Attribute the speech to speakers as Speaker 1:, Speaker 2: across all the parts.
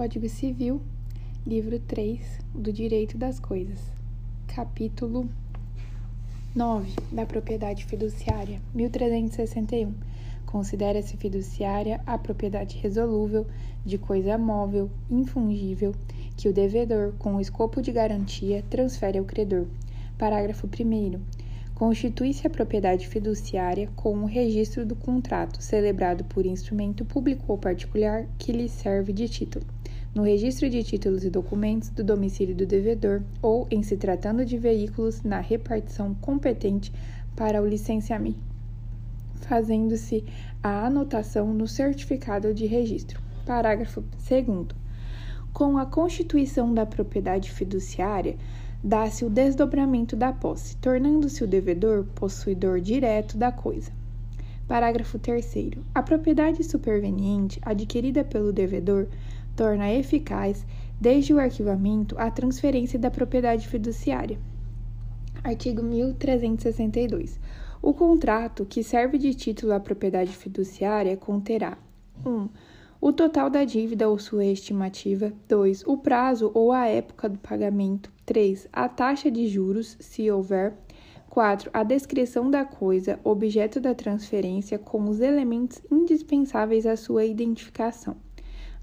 Speaker 1: Código Civil, livro 3 do Direito das Coisas, capítulo 9 da propriedade fiduciária, 1361. Considera-se fiduciária a propriedade resolúvel de coisa móvel, infungível, que o devedor, com o escopo de garantia, transfere ao credor. Parágrafo 1. Constitui-se a propriedade fiduciária com o registro do contrato, celebrado por instrumento público ou particular que lhe serve de título, no registro de títulos e documentos do domicílio do devedor ou, em se tratando de veículos, na repartição competente para o licenciamento, fazendo-se a anotação no certificado de registro. Parágrafo 2. Com a constituição da propriedade fiduciária, dá-se o desdobramento da posse, tornando-se o devedor possuidor direto da coisa. Parágrafo 3. A propriedade superveniente adquirida pelo devedor torna eficaz, desde o arquivamento, a transferência da propriedade fiduciária. Artigo 1362. O contrato que serve de título à propriedade fiduciária conterá 1. Um, o total da dívida ou sua estimativa. 2. O prazo ou a época do pagamento. 3. A taxa de juros, se houver. 4. A descrição da coisa, objeto da transferência, com os elementos indispensáveis à sua identificação.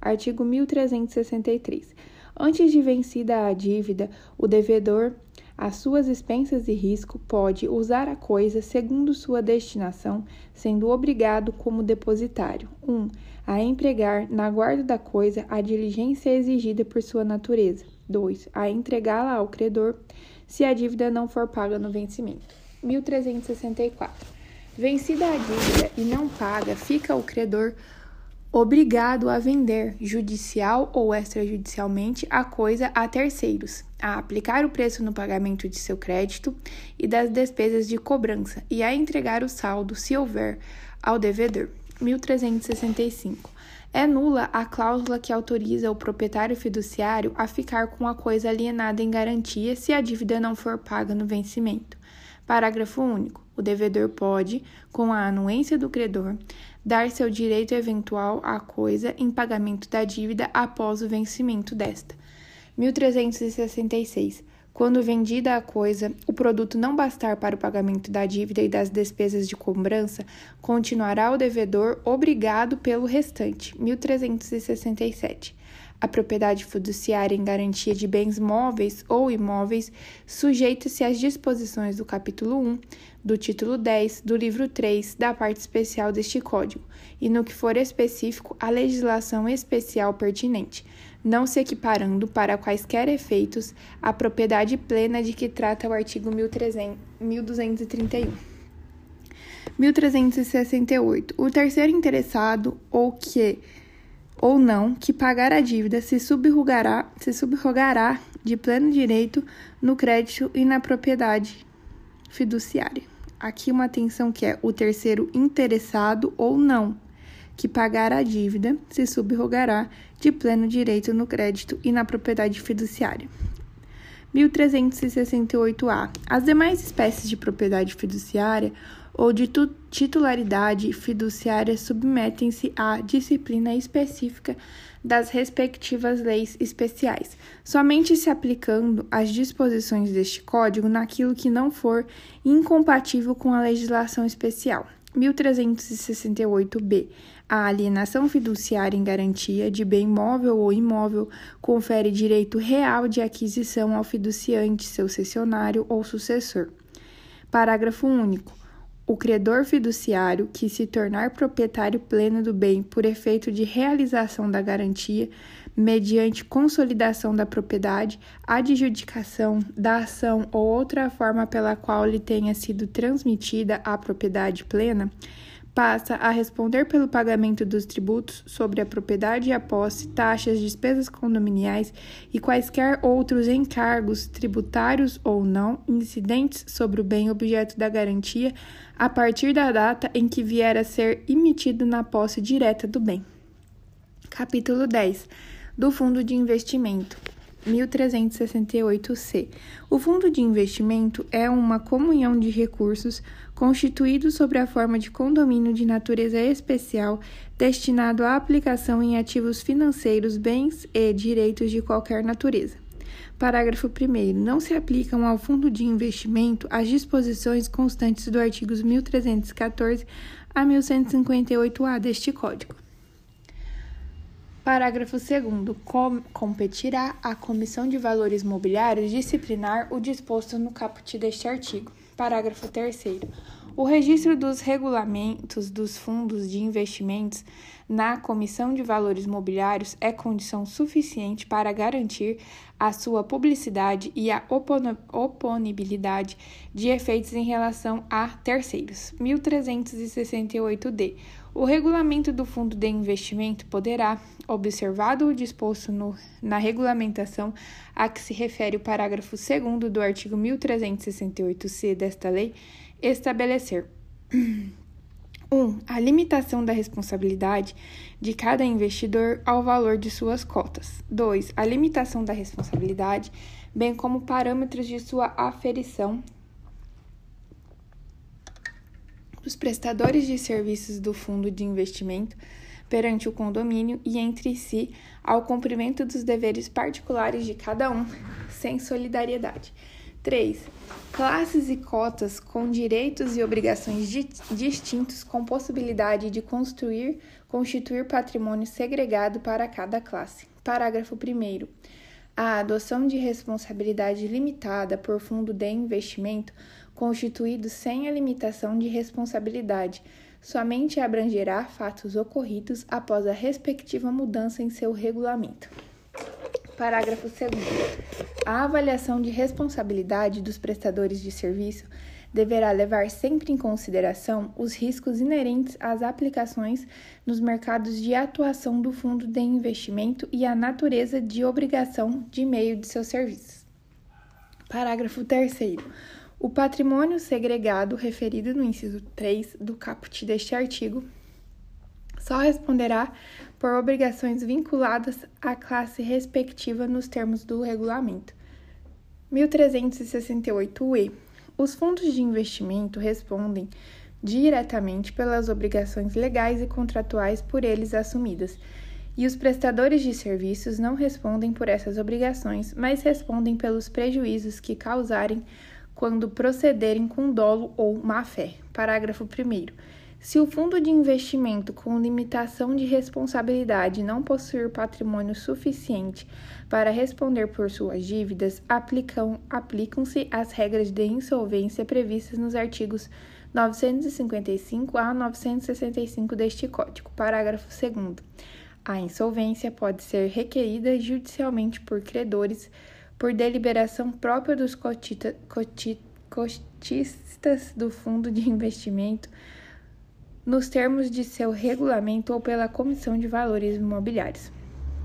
Speaker 1: Artigo 1363. Antes de vencida a dívida, o devedor, às suas expensas e risco, pode usar a coisa segundo sua destinação, sendo obrigado como depositário. 1. Um, a empregar na guarda da coisa a diligência exigida por sua natureza. 2. A entregá-la ao credor, se a dívida não for paga no vencimento. 1364. Vencida a dívida e não paga, fica o credor obrigado a vender, judicial ou extrajudicialmente, a coisa a terceiros, a aplicar o preço no pagamento de seu crédito e das despesas de cobrança e a entregar o saldo, se houver, ao devedor. 1365. É nula a cláusula que autoriza o proprietário fiduciário a ficar com a coisa alienada em garantia se a dívida não for paga no vencimento. Parágrafo único. O devedor pode, com a anuência do credor, dar seu direito eventual à coisa em pagamento da dívida após o vencimento desta. 1366. Quando vendida a coisa, o produto não bastar para o pagamento da dívida e das despesas de cobrança, continuará o devedor obrigado pelo restante. 1367. A propriedade fiduciária em garantia de bens móveis ou imóveis sujeita-se às disposições do capítulo 1, do título 10, do livro 3 da parte especial deste Código, e no que for específico, a legislação especial pertinente não se equiparando para quaisquer efeitos à propriedade plena de que trata o artigo 1300, 1231. 1368. O terceiro interessado ou que ou não que pagar a dívida se subrogará, se subrogará de pleno direito no crédito e na propriedade fiduciária. Aqui uma atenção que é o terceiro interessado ou não que pagar a dívida se subrogará de pleno direito no crédito e na propriedade fiduciária. 1368-A. As demais espécies de propriedade fiduciária ou de titularidade fiduciária submetem-se à disciplina específica das respectivas leis especiais, somente se aplicando as disposições deste Código naquilo que não for incompatível com a legislação especial. 1368-B. A alienação fiduciária em garantia de bem móvel ou imóvel confere direito real de aquisição ao fiduciante, seu cessionário ou sucessor. Parágrafo único. O credor fiduciário que se tornar proprietário pleno do bem por efeito de realização da garantia, mediante consolidação da propriedade, adjudicação da ação ou outra forma pela qual lhe tenha sido transmitida a propriedade plena, passa a responder pelo pagamento dos tributos sobre a propriedade e a posse, taxas, despesas condominiais e quaisquer outros encargos, tributários ou não, incidentes sobre o bem objeto da garantia, a partir da data em que vier a ser emitido na posse direta do bem. Capítulo 10 do Fundo de Investimento. 1368-C. O fundo de investimento é uma comunhão de recursos constituído sob a forma de condomínio de natureza especial destinado à aplicação em ativos financeiros, bens e direitos de qualquer natureza. Parágrafo 1. Não se aplicam ao fundo de investimento as disposições constantes do artigos 1314 a 1158-A deste Código. Parágrafo 2. Com competirá à Comissão de Valores Mobiliários disciplinar o disposto no caput deste artigo. Parágrafo 3. O registro dos regulamentos dos fundos de investimentos na Comissão de Valores Mobiliários é condição suficiente para garantir a sua publicidade e a oponibilidade de efeitos em relação a terceiros. 1368-D. O regulamento do fundo de investimento poderá, observado o disposto no, na regulamentação a que se refere o parágrafo 2 do artigo 1368-C desta lei, estabelecer 1. Um, a limitação da responsabilidade de cada investidor ao valor de suas cotas. 2. A limitação da responsabilidade, bem como parâmetros de sua aferição dos prestadores de serviços do fundo de investimento perante o condomínio e entre si ao cumprimento dos deveres particulares de cada um, sem solidariedade. 3. Classes e cotas com direitos e obrigações di distintos com possibilidade de construir, constituir patrimônio segregado para cada classe. Parágrafo 1 a adoção de responsabilidade limitada por fundo de investimento constituído sem a limitação de responsabilidade, somente abrangerá fatos ocorridos após a respectiva mudança em seu regulamento. Parágrafo 2. A avaliação de responsabilidade dos prestadores de serviço deverá levar sempre em consideração os riscos inerentes às aplicações nos mercados de atuação do fundo de investimento e a natureza de obrigação de meio de seus serviços. Parágrafo 3. O patrimônio segregado referido no inciso 3 do caput deste artigo só responderá por obrigações vinculadas à classe respectiva nos termos do regulamento. 1368-E. Os fundos de investimento respondem diretamente pelas obrigações legais e contratuais por eles assumidas, e os prestadores de serviços não respondem por essas obrigações, mas respondem pelos prejuízos que causarem quando procederem com dolo ou má-fé. Parágrafo 1. Se o fundo de investimento com limitação de responsabilidade não possuir patrimônio suficiente para responder por suas dívidas, aplicam, aplicam-se as regras de insolvência previstas nos artigos 955 a 965 deste Código. Parágrafo 2. A insolvência pode ser requerida judicialmente por credores por deliberação própria dos cotita, coti, cotistas do fundo de investimento, nos termos de seu regulamento ou pela Comissão de Valores Imobiliários.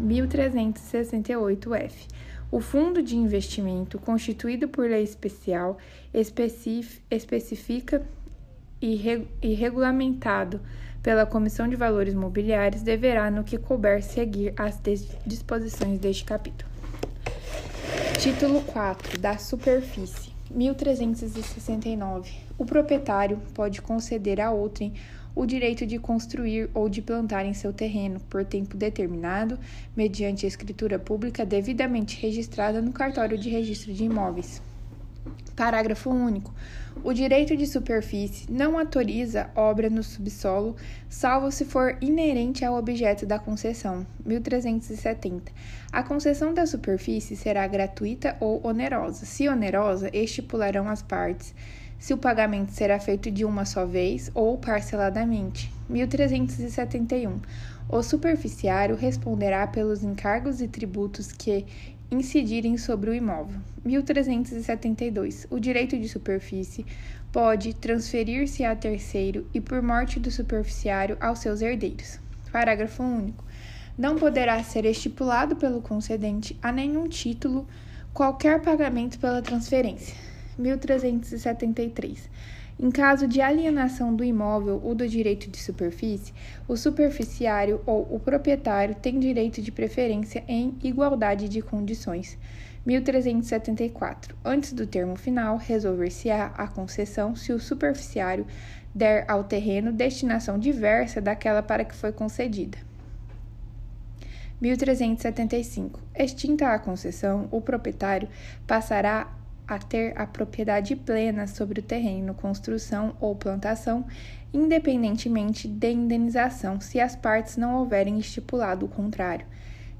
Speaker 1: 1368-F. O fundo de investimento, constituído por lei especial, especifica e, e regulamentado pela Comissão de Valores Mobiliários, deverá, no que couber, seguir as disposições deste capítulo. Título 4 da superfície. 1369. O proprietário pode conceder a outrem o direito de construir ou de plantar em seu terreno por tempo determinado, mediante escritura pública devidamente registrada no cartório de registro de imóveis. Parágrafo único. O direito de superfície não autoriza obra no subsolo, salvo se for inerente ao objeto da concessão. 1370. A concessão da superfície será gratuita ou onerosa. Se onerosa, estipularão as partes se o pagamento será feito de uma só vez ou parceladamente. 1371. O superficiário responderá pelos encargos e tributos que incidirem sobre o imóvel. 1372. O direito de superfície pode transferir-se a terceiro e, por morte do superficiário, aos seus herdeiros. Parágrafo único. Não poderá ser estipulado pelo concedente a nenhum título qualquer pagamento pela transferência. 1373. Em caso de alienação do imóvel ou do direito de superfície, o superficiário ou o proprietário tem direito de preferência em igualdade de condições. 1374. Antes do termo final, resolver-se-á a concessão se o superficiário der ao terreno destinação diversa daquela para que foi concedida. 1375. Extinta a concessão, o proprietário passará a ter a propriedade plena sobre o terreno, construção ou plantação, independentemente de indenização, se as partes não houverem estipulado o contrário.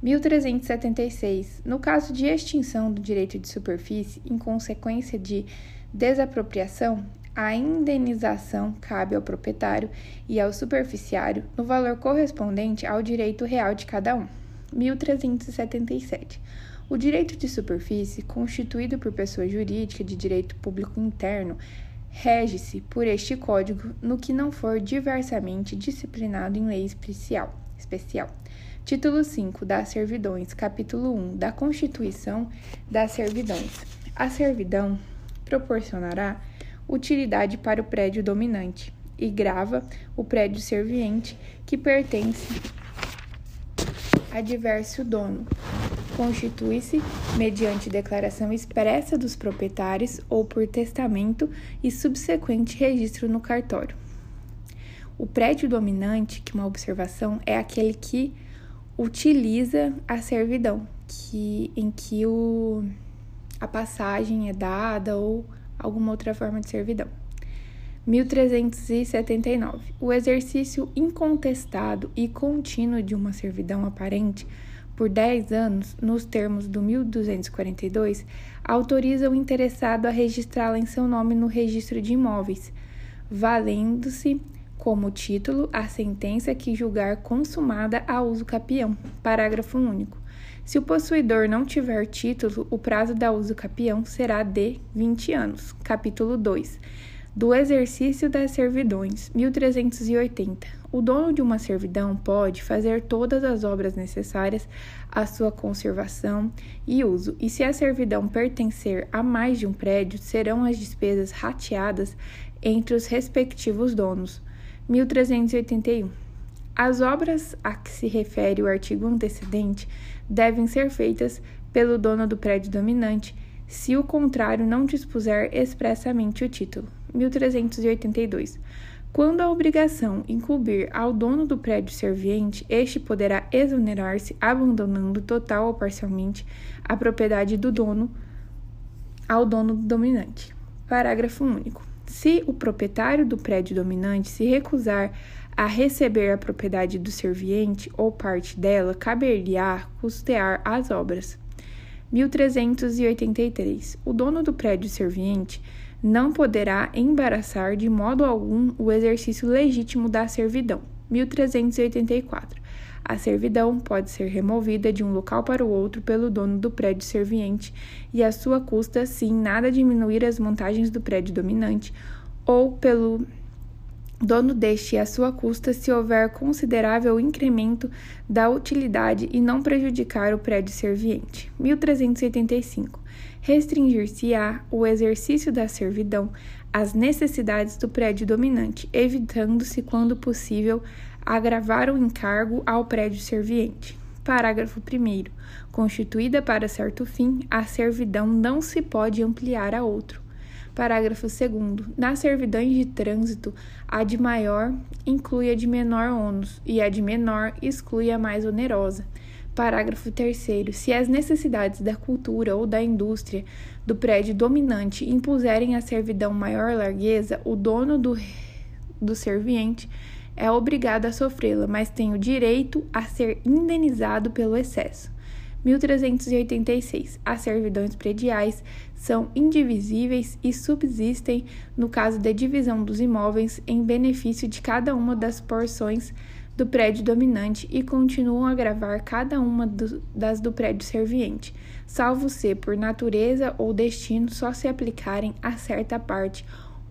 Speaker 1: 1376. No caso de extinção do direito de superfície em consequência de desapropriação, a indenização cabe ao proprietário e ao superficiário no valor correspondente ao direito real de cada um. 1377. O direito de superfície, constituído por pessoa jurídica de direito público interno, rege-se por este Código no que não for diversamente disciplinado em lei especial. especial. Título 5 das Servidões, capítulo 1 da Constituição das Servidões. A servidão proporcionará utilidade para o prédio dominante e grava o prédio serviente que pertence a diverso dono, constitui-se mediante declaração expressa dos proprietários ou por testamento e subsequente registro no cartório. O prédio dominante, que é uma observação, é aquele que utiliza a servidão, que, em que o, a passagem é dada ou alguma outra forma de servidão. 1379. O exercício incontestado e contínuo de uma servidão aparente por 10 anos, nos termos do 1242, autoriza o interessado a registrá-la em seu nome no registro de imóveis, valendo-se como título a sentença que julgar consumada a uso capião. Parágrafo único. Se o possuidor não tiver título, o prazo da uso capião será de 20 anos. Capítulo 2 do exercício das servidões, 1380. O dono de uma servidão pode fazer todas as obras necessárias à sua conservação e uso, e se a servidão pertencer a mais de um prédio, serão as despesas rateadas entre os respectivos donos. 1381. As obras a que se refere o artigo antecedente devem ser feitas pelo dono do prédio dominante, se o contrário não dispuser expressamente o título. 1382. Quando a obrigação incumbir ao dono do prédio serviente, este poderá exonerar-se abandonando total ou parcialmente a propriedade do dono ao dono dominante. Parágrafo único. Se o proprietário do prédio dominante se recusar a receber a propriedade do serviente ou parte dela, caber-lhe-á custear as obras. 1383. O dono do prédio serviente não poderá embaraçar de modo algum o exercício legítimo da servidão. 1384. A servidão pode ser removida de um local para o outro pelo dono do prédio serviente e a sua custa, sim, nada diminuir as vantagens do prédio dominante, ou pelo dono deste a sua custa se houver considerável incremento da utilidade e não prejudicar o prédio serviente. 1385 restringir-se-á o exercício da servidão às necessidades do prédio dominante, evitando-se, quando possível, agravar o encargo ao prédio serviente. Parágrafo 1. Constituída para certo fim, a servidão não se pode ampliar a outro. Parágrafo 2. Nas servidões de trânsito, a de maior inclui a de menor ônus e a de menor exclui a mais onerosa. Parágrafo 3. Se as necessidades da cultura ou da indústria do prédio dominante impuserem à servidão maior largueza, o dono do, do serviente é obrigado a sofrê-la, mas tem o direito a ser indenizado pelo excesso. 1386. As servidões prediais são indivisíveis e subsistem no caso da divisão dos imóveis em benefício de cada uma das porções do prédio dominante e continuam a gravar cada uma do, das do prédio serviente, salvo se, por natureza ou destino, só se aplicarem a certa parte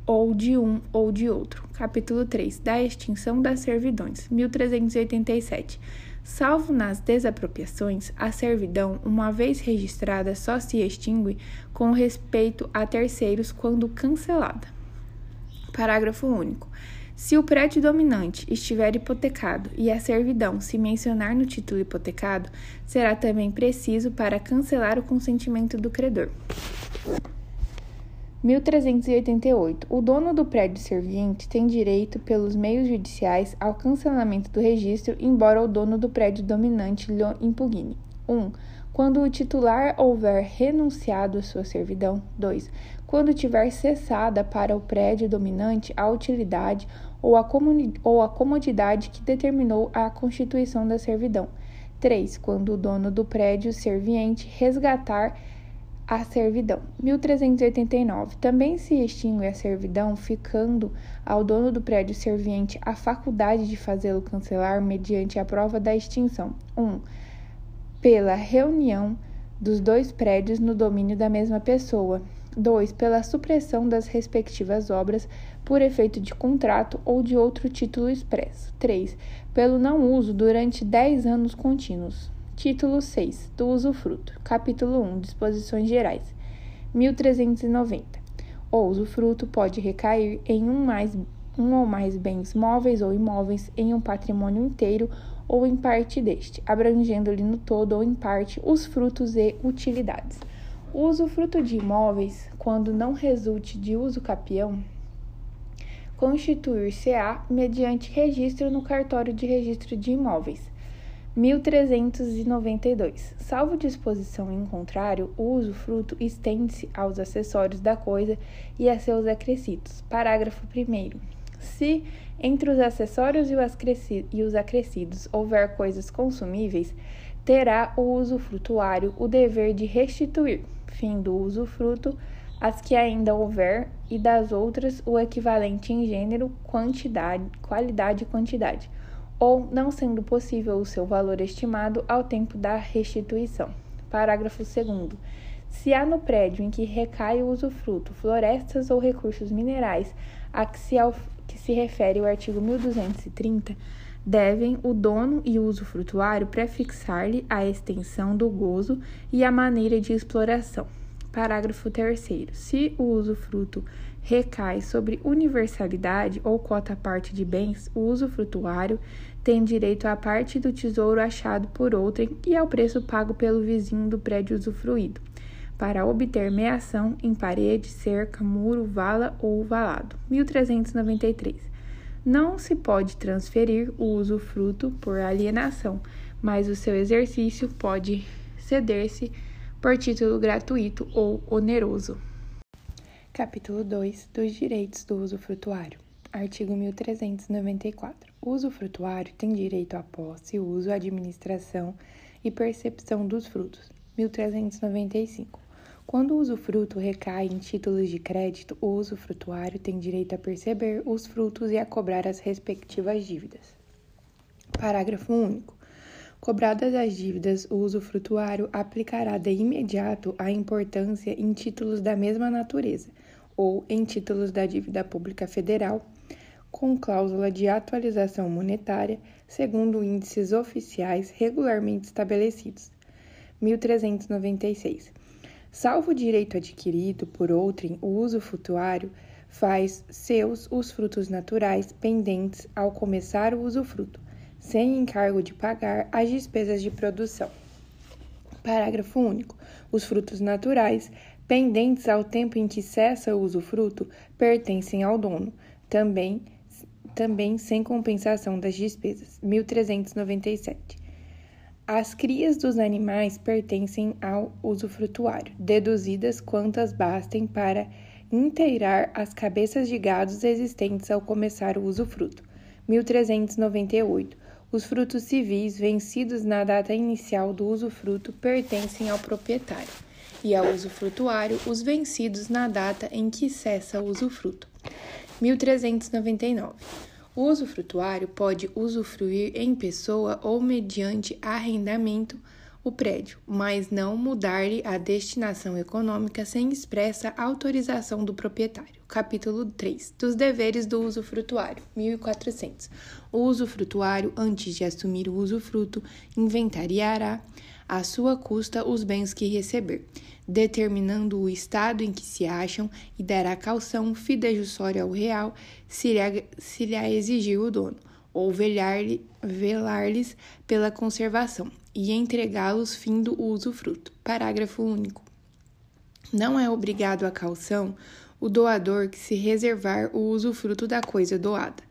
Speaker 1: ou de um ou de outro. Capítulo 3 da extinção das servidões, 1387. Salvo nas desapropriações, a servidão, uma vez registrada, só se extingue com respeito a terceiros quando cancelada. Parágrafo único. Se o prédio dominante estiver hipotecado e a servidão se mencionar no título hipotecado, será também preciso para cancelar o consentimento do credor. 1388. O dono do prédio serviente tem direito, pelos meios judiciais, ao cancelamento do registro, embora o dono do prédio dominante lhe impugne. 1. Um, quando o titular houver renunciado à sua servidão. 2. Quando tiver cessada para o prédio dominante a utilidade ou a, ou a comodidade que determinou a constituição da servidão. 3. Quando o dono do prédio serviente resgatar a servidão. 1389. Também se extingue a servidão, ficando ao dono do prédio serviente a faculdade de fazê-lo cancelar mediante a prova da extinção. 1. Um, pela reunião dos dois prédios no domínio da mesma pessoa. 2. Pela supressão das respectivas obras por efeito de contrato ou de outro título expresso. 3. Pelo não uso durante 10 anos contínuos. Título 6. Do usufruto. Capítulo 1. Disposições gerais. 1390. O usufruto pode recair em um, mais, um ou mais bens móveis ou imóveis, em um patrimônio inteiro ou em parte deste, abrangendo-lhe no todo ou em parte os frutos e utilidades. O usufruto de imóveis, quando não resulte de uso capião, constituir-se-á mediante registro no cartório de registro de imóveis. 1392. Salvo disposição em contrário, o usufruto estende-se aos acessórios da coisa e a seus acrescidos. Parágrafo 1. Se entre os acessórios e os acrescidos houver coisas consumíveis, terá o usufrutuário o dever de restituir, fim do usufruto, as que ainda houver, e das outras o equivalente em gênero, quantidade, qualidade e quantidade, ou não sendo possível o seu valor estimado ao tempo da restituição. Parágrafo 2 se há no prédio em que recai o usufruto florestas ou recursos minerais a que se, que se refere o artigo 1230, devem o dono e o usufrutuário prefixar-lhe a extensão do gozo e a maneira de exploração. Parágrafo 3. Se o usufruto recai sobre universalidade ou cota parte de bens, o usufrutuário tem direito à parte do tesouro achado por outrem e ao preço pago pelo vizinho do prédio usufruído, para obter meação em parede, cerca, muro, vala ou valado. 1393. Não se pode transferir o usufruto por alienação, mas o seu exercício pode ceder-se por título gratuito ou oneroso. Capítulo 2 dos direitos do usufrutuário. Artigo 1394. O usufrutuário tem direito à posse, uso, administração e percepção dos frutos. 1395. Quando o usufruto recai em títulos de crédito, o usufrutuário tem direito a perceber os frutos e a cobrar as respectivas dívidas. Parágrafo único. Cobradas as dívidas, o usufrutuário aplicará de imediato a importância em títulos da mesma natureza ou em títulos da dívida pública federal, com cláusula de atualização monetária, segundo índices oficiais regularmente estabelecidos. 1396. Salvo o direito adquirido por outrem, o uso futuário faz seus os frutos naturais pendentes ao começar o usufruto, sem encargo de pagar as despesas de produção. Parágrafo único. Os frutos naturais, pendentes ao tempo em que cessa o usufruto, pertencem ao dono, também, também sem compensação das despesas. 1397. As crias dos animais pertencem ao usufrutuário, deduzidas quantas bastem para inteirar as cabeças de gados existentes ao começar o usufruto. 1398. Os frutos civis vencidos na data inicial do usufruto pertencem ao proprietário, e ao usufrutuário os vencidos na data em que cessa o usufruto. 1399. O usufrutuário pode usufruir em pessoa ou mediante arrendamento o prédio, mas não mudar-lhe a destinação econômica sem expressa autorização do proprietário. Capítulo 3 dos deveres do usufrutuário, 1400. O usufrutuário, antes de assumir o usufruto, inventariará à sua custa os bens que receber, determinando o estado em que se acham e dará calção fidejussória ao real se lhe, se lhe exigir o dono, ou velar-lhes pela conservação e entregá-los fim do usufruto. Parágrafo único. Não é obrigado à calção o doador que se reservar o usufruto da coisa doada.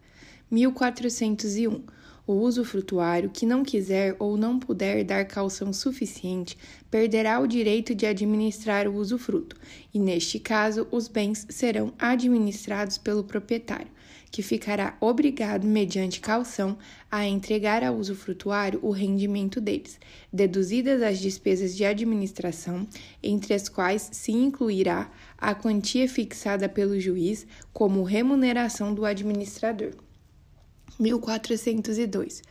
Speaker 1: 1401. O usufrutuário que não quiser ou não puder dar calção suficiente perderá o direito de administrar o usufruto, e neste caso os bens serão administrados pelo proprietário, que ficará obrigado, mediante calção, a entregar ao usufrutuário o rendimento deles, deduzidas as despesas de administração, entre as quais se incluirá a quantia fixada pelo juiz como remuneração do administrador. 1402.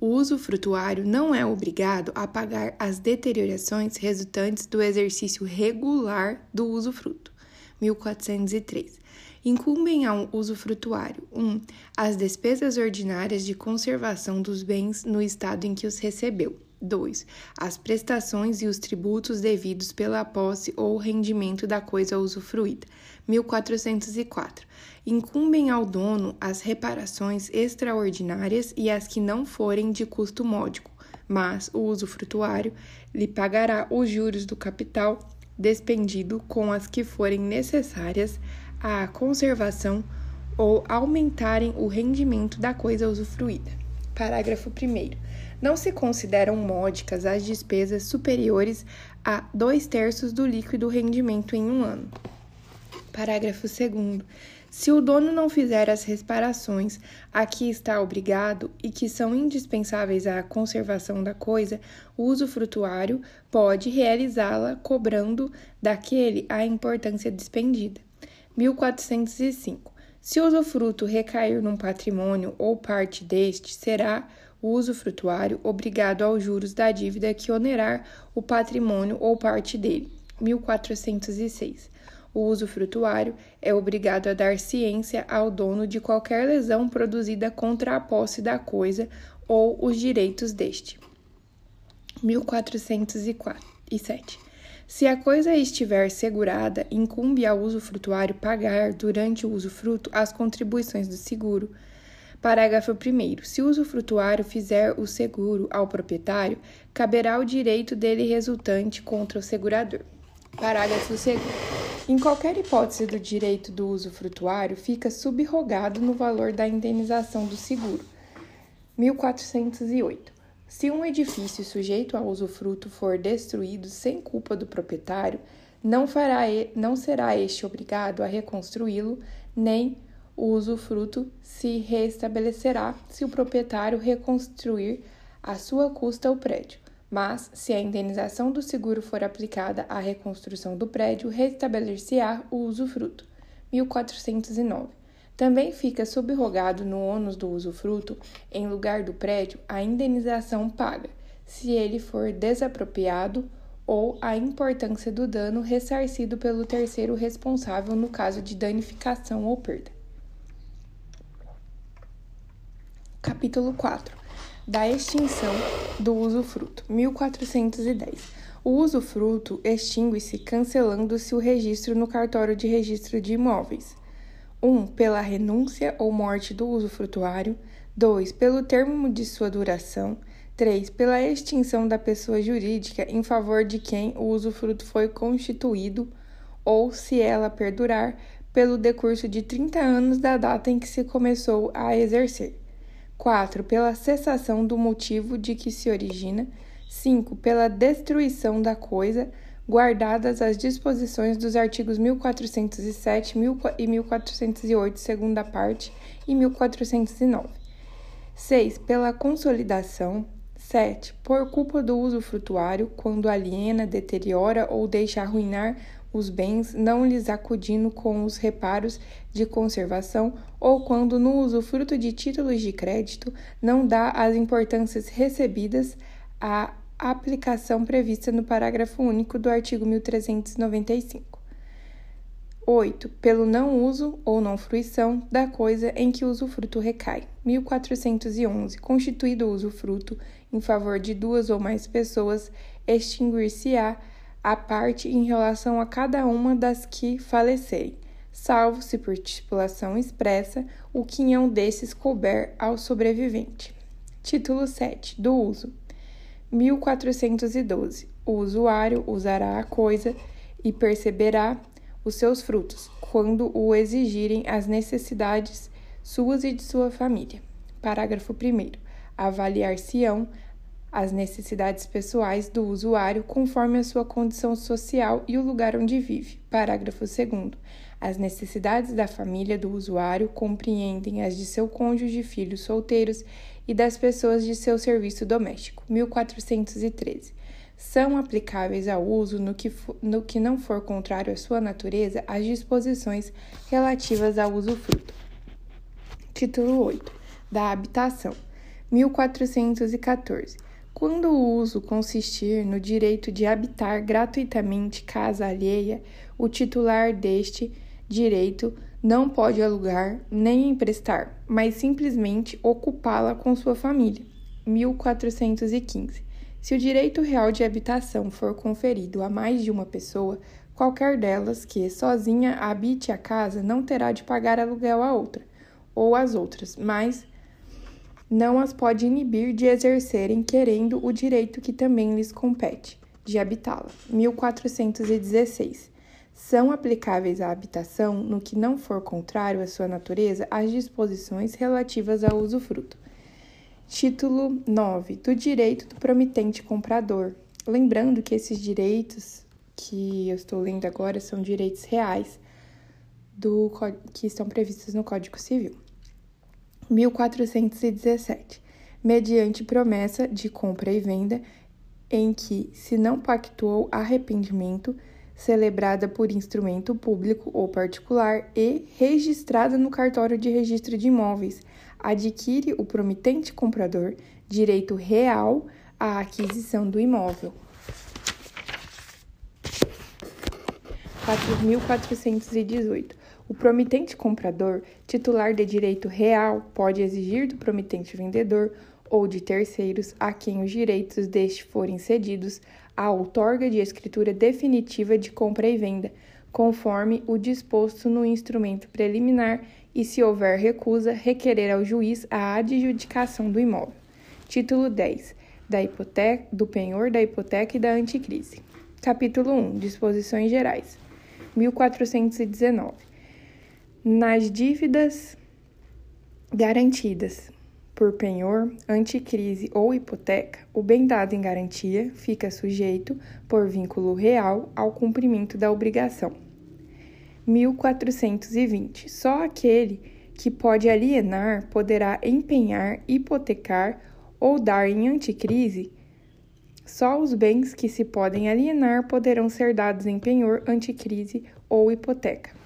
Speaker 1: O usufrutuário não é obrigado a pagar as deteriorações resultantes do exercício regular do usufruto. 1403. Incumbem ao usufrutuário 1. Um, as despesas ordinárias de conservação dos bens no estado em que os recebeu. 2. As prestações e os tributos devidos pela posse ou rendimento da coisa usufruída. 1404. Incumbem ao dono as reparações extraordinárias e as que não forem de custo módico, mas o usufrutuário lhe pagará os juros do capital despendido com as que forem necessárias à conservação ou aumentarem o rendimento da coisa usufruída. Parágrafo 1. Não se consideram módicas as despesas superiores a dois terços do líquido rendimento em um ano. Parágrafo 2. Se o dono não fizer as reparações a que está obrigado e que são indispensáveis à conservação da coisa, o usufrutuário pode realizá-la cobrando daquele a importância despendida. 1405. Se o usufruto recair num patrimônio ou parte deste, será o usufrutuário obrigado aos juros da dívida que onerar o patrimônio ou parte dele. 1406. O usufrutuário é obrigado a dar ciência ao dono de qualquer lesão produzida contra a posse da coisa ou os direitos deste. 1407. Se a coisa estiver segurada, incumbe ao usufrutuário pagar, durante o usufruto, as contribuições do seguro Parágrafo 1. Se o usufrutuário fizer o seguro ao proprietário, caberá o direito dele resultante contra o segurador. Parágrafo 2. Em qualquer hipótese do direito do usufrutuário, fica subrogado no valor da indenização do seguro. 1408. Se um edifício sujeito ao usufruto for destruído sem culpa do proprietário, não, fará, não será este obrigado a reconstruí-lo, nem o usufruto se restabelecerá se o proprietário reconstruir à sua custa o prédio, mas se a indenização do seguro for aplicada à reconstrução do prédio, restabelecer-se-á o usufruto. 1409. Também fica subrogado no ônus do usufruto, em lugar do prédio, a indenização paga, se ele for desapropriado ou a importância do dano ressarcido pelo terceiro responsável no caso de danificação ou perda. Capítulo 4 da extinção do usufruto, 1410. O usufruto extingue-se cancelando-se o registro no cartório de registro de imóveis. 1. Um, pela renúncia ou morte do usufrutuário. 2. Pelo termo de sua duração. 3. Pela extinção da pessoa jurídica em favor de quem o usufruto foi constituído, ou, se ela perdurar, pelo decurso de 30 anos da data em que se começou a exercer. 4. Pela cessação do motivo de que se origina. 5. Pela destruição da coisa, guardadas as disposições dos artigos 1407 e 1408, segunda parte, e 1409. 6. Pela consolidação. 7. Por culpa do uso frutuário, quando aliena, deteriora ou deixa arruinar os bens, não lhes acudindo com os reparos de conservação, ou quando no usufruto de títulos de crédito não dá as importâncias recebidas à aplicação prevista no parágrafo único do artigo 1395. 8. Pelo não uso ou não fruição da coisa em que o usufruto recai. 1411. Constituído o usufruto em favor de duas ou mais pessoas, extinguir-se-á a parte em relação a cada uma das que falecerem, salvo se por estipulação expressa o quinhão desses couber ao sobrevivente. Título 7. Do uso. 1412. O usuário usará a coisa e perceberá os seus frutos, quando o exigirem as necessidades suas e de sua família. Parágrafo 1. Avaliar-se-ão as necessidades pessoais do usuário conforme a sua condição social e o lugar onde vive. Parágrafo 2. As necessidades da família do usuário compreendem as de seu cônjuge, filhos solteiros e das pessoas de seu serviço doméstico. 1413 são aplicáveis ao uso no que, no que não for contrário à sua natureza as disposições relativas ao usufruto. Título 8. Da habitação. 1414. Quando o uso consistir no direito de habitar gratuitamente casa alheia, o titular deste direito não pode alugar nem emprestar, mas simplesmente ocupá-la com sua família. 1415. Se o direito real de habitação for conferido a mais de uma pessoa, qualquer delas que sozinha habite a casa não terá de pagar aluguel à outra ou às outras, mas não as pode inibir de exercerem querendo o direito que também lhes compete, de habitá-la. 1416. São aplicáveis à habitação, no que não for contrário à sua natureza, as disposições relativas ao usufruto. Título 9 do direito do promitente comprador. Lembrando que esses direitos que eu estou lendo agora são direitos reais do que estão previstos no Código Civil. 1417. Mediante promessa de compra e venda em que se não pactuou arrependimento, celebrada por instrumento público ou particular e registrada no cartório de registro de imóveis, adquire o promitente comprador direito real à aquisição do imóvel. 4.418. O promitente comprador, titular de direito real, pode exigir do promitente vendedor ou de terceiros a quem os direitos deste forem cedidos a outorga de escritura definitiva de compra e venda, conforme o disposto no instrumento preliminar e, se houver recusa, requerer ao juiz a adjudicação do imóvel. Título 10. Da hipoteca, do penhor, da hipoteca e da anticrise. Capítulo 1. Disposições gerais. 1419. Nas dívidas garantidas por penhor, anticrise ou hipoteca, o bem dado em garantia fica sujeito, por vínculo real, ao cumprimento da obrigação 1420. Só aquele que pode alienar poderá empenhar, hipotecar ou dar em anticrise. Só os bens que se podem alienar poderão ser dados em penhor, anticrise ou hipoteca.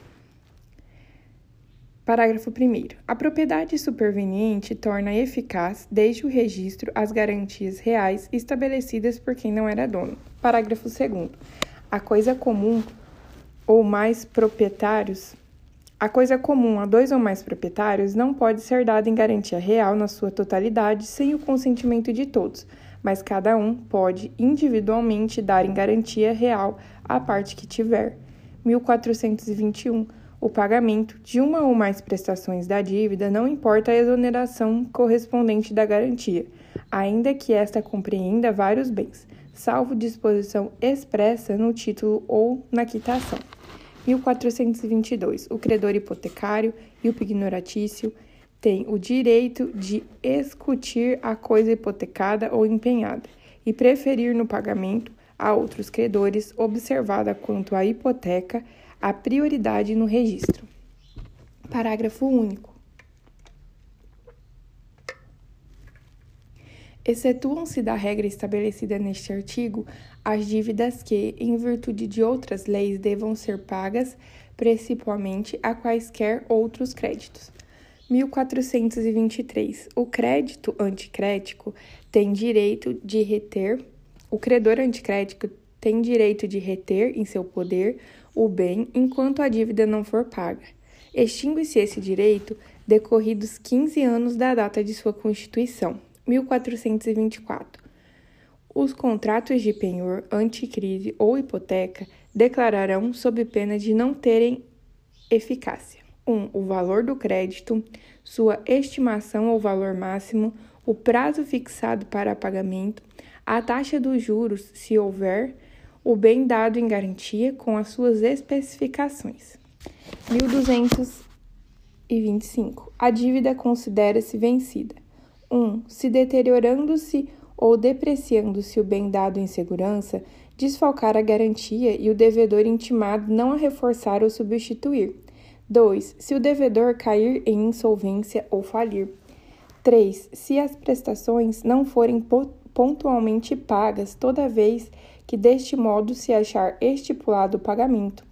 Speaker 1: Parágrafo 1. A propriedade superveniente torna eficaz, desde o registro, as garantias reais estabelecidas por quem não era dono. Parágrafo 2. A coisa comum ou mais proprietários, a coisa comum a dois ou mais proprietários não pode ser dada em garantia real na sua totalidade sem o consentimento de todos, mas cada um pode individualmente dar em garantia real a parte que tiver. 1421. O pagamento de uma ou mais prestações da dívida não importa a exoneração correspondente da garantia, ainda que esta compreenda vários bens, salvo disposição expressa no título ou na quitação. 1422. O credor hipotecário e o pignoratício têm o direito de escutir a coisa hipotecada ou empenhada e preferir no pagamento a outros credores, observada quanto à hipoteca a prioridade no registro. Parágrafo único. Excetuam-se da regra estabelecida neste artigo as dívidas que, em virtude de outras leis, devam ser pagas principalmente a quaisquer outros créditos. 1423. O crédito anticrético tem direito de reter, o credor anticrético tem direito de reter em seu poder o bem enquanto a dívida não for paga. Extingue-se esse direito decorridos 15 anos da data de sua constituição, 1424. Os contratos de penhor, anticrise ou hipoteca declararão, sob pena de não terem eficácia: 1. Um, o valor do crédito, sua estimação ou valor máximo, o prazo fixado para pagamento, a taxa dos juros, se houver, o bem dado em garantia com as suas especificações. 1225. A dívida considera-se vencida. 1. Um, se deteriorando-se ou depreciando-se o bem dado em segurança, desfalcar a garantia e o devedor intimado não a reforçar ou substituir. 2. Se o devedor cair em insolvência ou falir. 3. Se as prestações não forem pontualmente pagas toda vez que deste modo se achar estipulado o pagamento.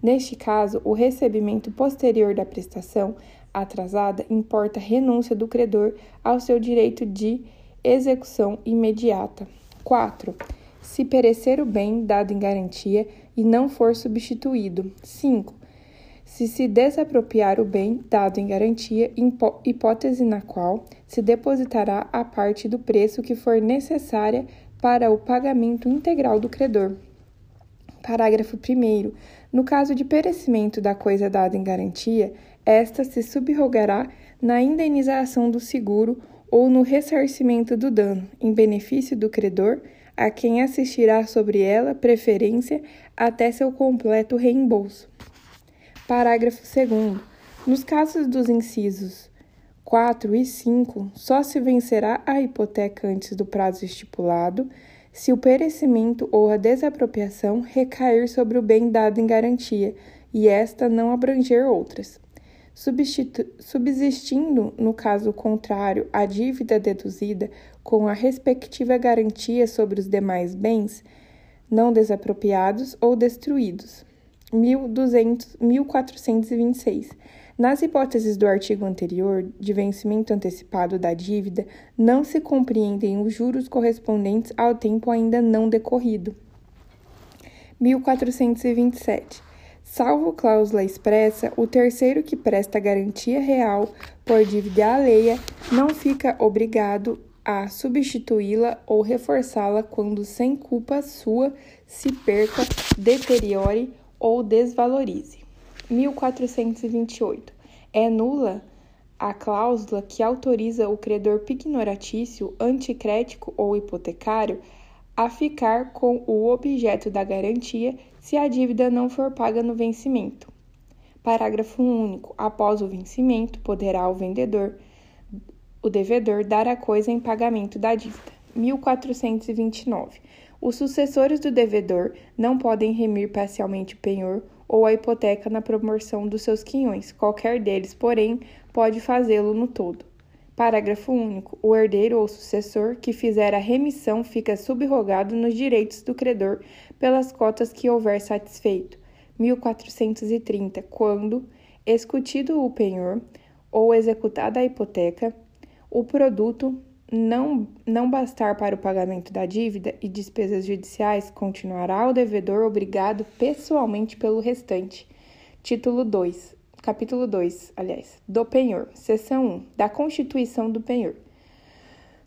Speaker 1: Neste caso, o recebimento posterior da prestação atrasada importa renúncia do credor ao seu direito de execução imediata. 4. Se perecer o bem dado em garantia e não for substituído. 5. Se se desapropriar o bem dado em garantia, hipótese na qual se depositará a parte do preço que for necessária para o pagamento integral do credor. Parágrafo 1. No caso de perecimento da coisa dada em garantia, esta se subrogará na indenização do seguro ou no ressarcimento do dano, em benefício do credor, a quem assistirá sobre ela preferência até seu completo reembolso. Parágrafo 2. Nos casos dos incisos 4 e 5, só se vencerá a hipoteca antes do prazo estipulado se o perecimento ou a desapropriação recair sobre o bem dado em garantia e esta não abranger outras subsistindo, no caso contrário, a dívida deduzida com a respectiva garantia sobre os demais bens não desapropriados ou destruídos. 1200, 1426. Nas hipóteses do artigo anterior, de vencimento antecipado da dívida, não se compreendem os juros correspondentes ao tempo ainda não decorrido. 1427. Salvo cláusula expressa, o terceiro que presta garantia real por dívida alheia não fica obrigado a substituí-la ou reforçá-la quando sem culpa sua se perca, deteriore ou desvalorize. 1428. É nula a cláusula que autoriza o credor pignoratício, anticrético ou hipotecário a ficar com o objeto da garantia se a dívida não for paga no vencimento. Parágrafo único. Após o vencimento, poderá o vendedor, o devedor, dar a coisa em pagamento da dívida. 1429. Os sucessores do devedor não podem remir parcialmente o penhor ou a hipoteca na promoção dos seus quinhões. Qualquer deles, porém, pode fazê-lo no todo. Parágrafo único. O herdeiro ou sucessor que fizer a remissão fica subrogado nos direitos do credor pelas cotas que houver satisfeito. 1430. Quando, escutido o penhor ou executada a hipoteca, o produto não, não bastar para o pagamento da dívida e despesas judiciais, continuará o devedor obrigado pessoalmente pelo restante. Título 2 capítulo 2, aliás, do penhor, seção 1, da constituição do penhor.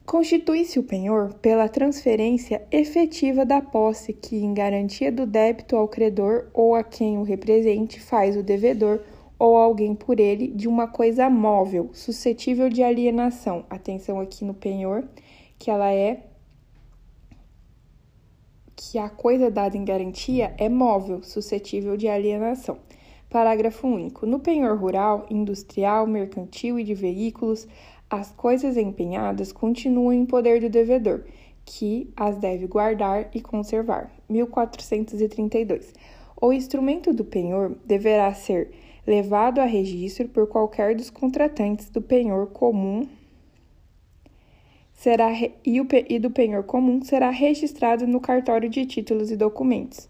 Speaker 1: Constitui-se o penhor pela transferência efetiva da posse que, em garantia do débito ao credor ou a quem o represente, faz o devedor ou alguém por ele de uma coisa móvel, suscetível de alienação. Atenção aqui no penhor, que ela é que a coisa dada em garantia é móvel, suscetível de alienação. Parágrafo único. No penhor rural, industrial, mercantil e de veículos, as coisas empenhadas continuam em poder do devedor, que as deve guardar e conservar. 1432. O instrumento do penhor deverá ser levado a registro por qualquer dos contratantes do penhor comum será e, o, e do penhor comum será registrado no cartório de títulos e documentos.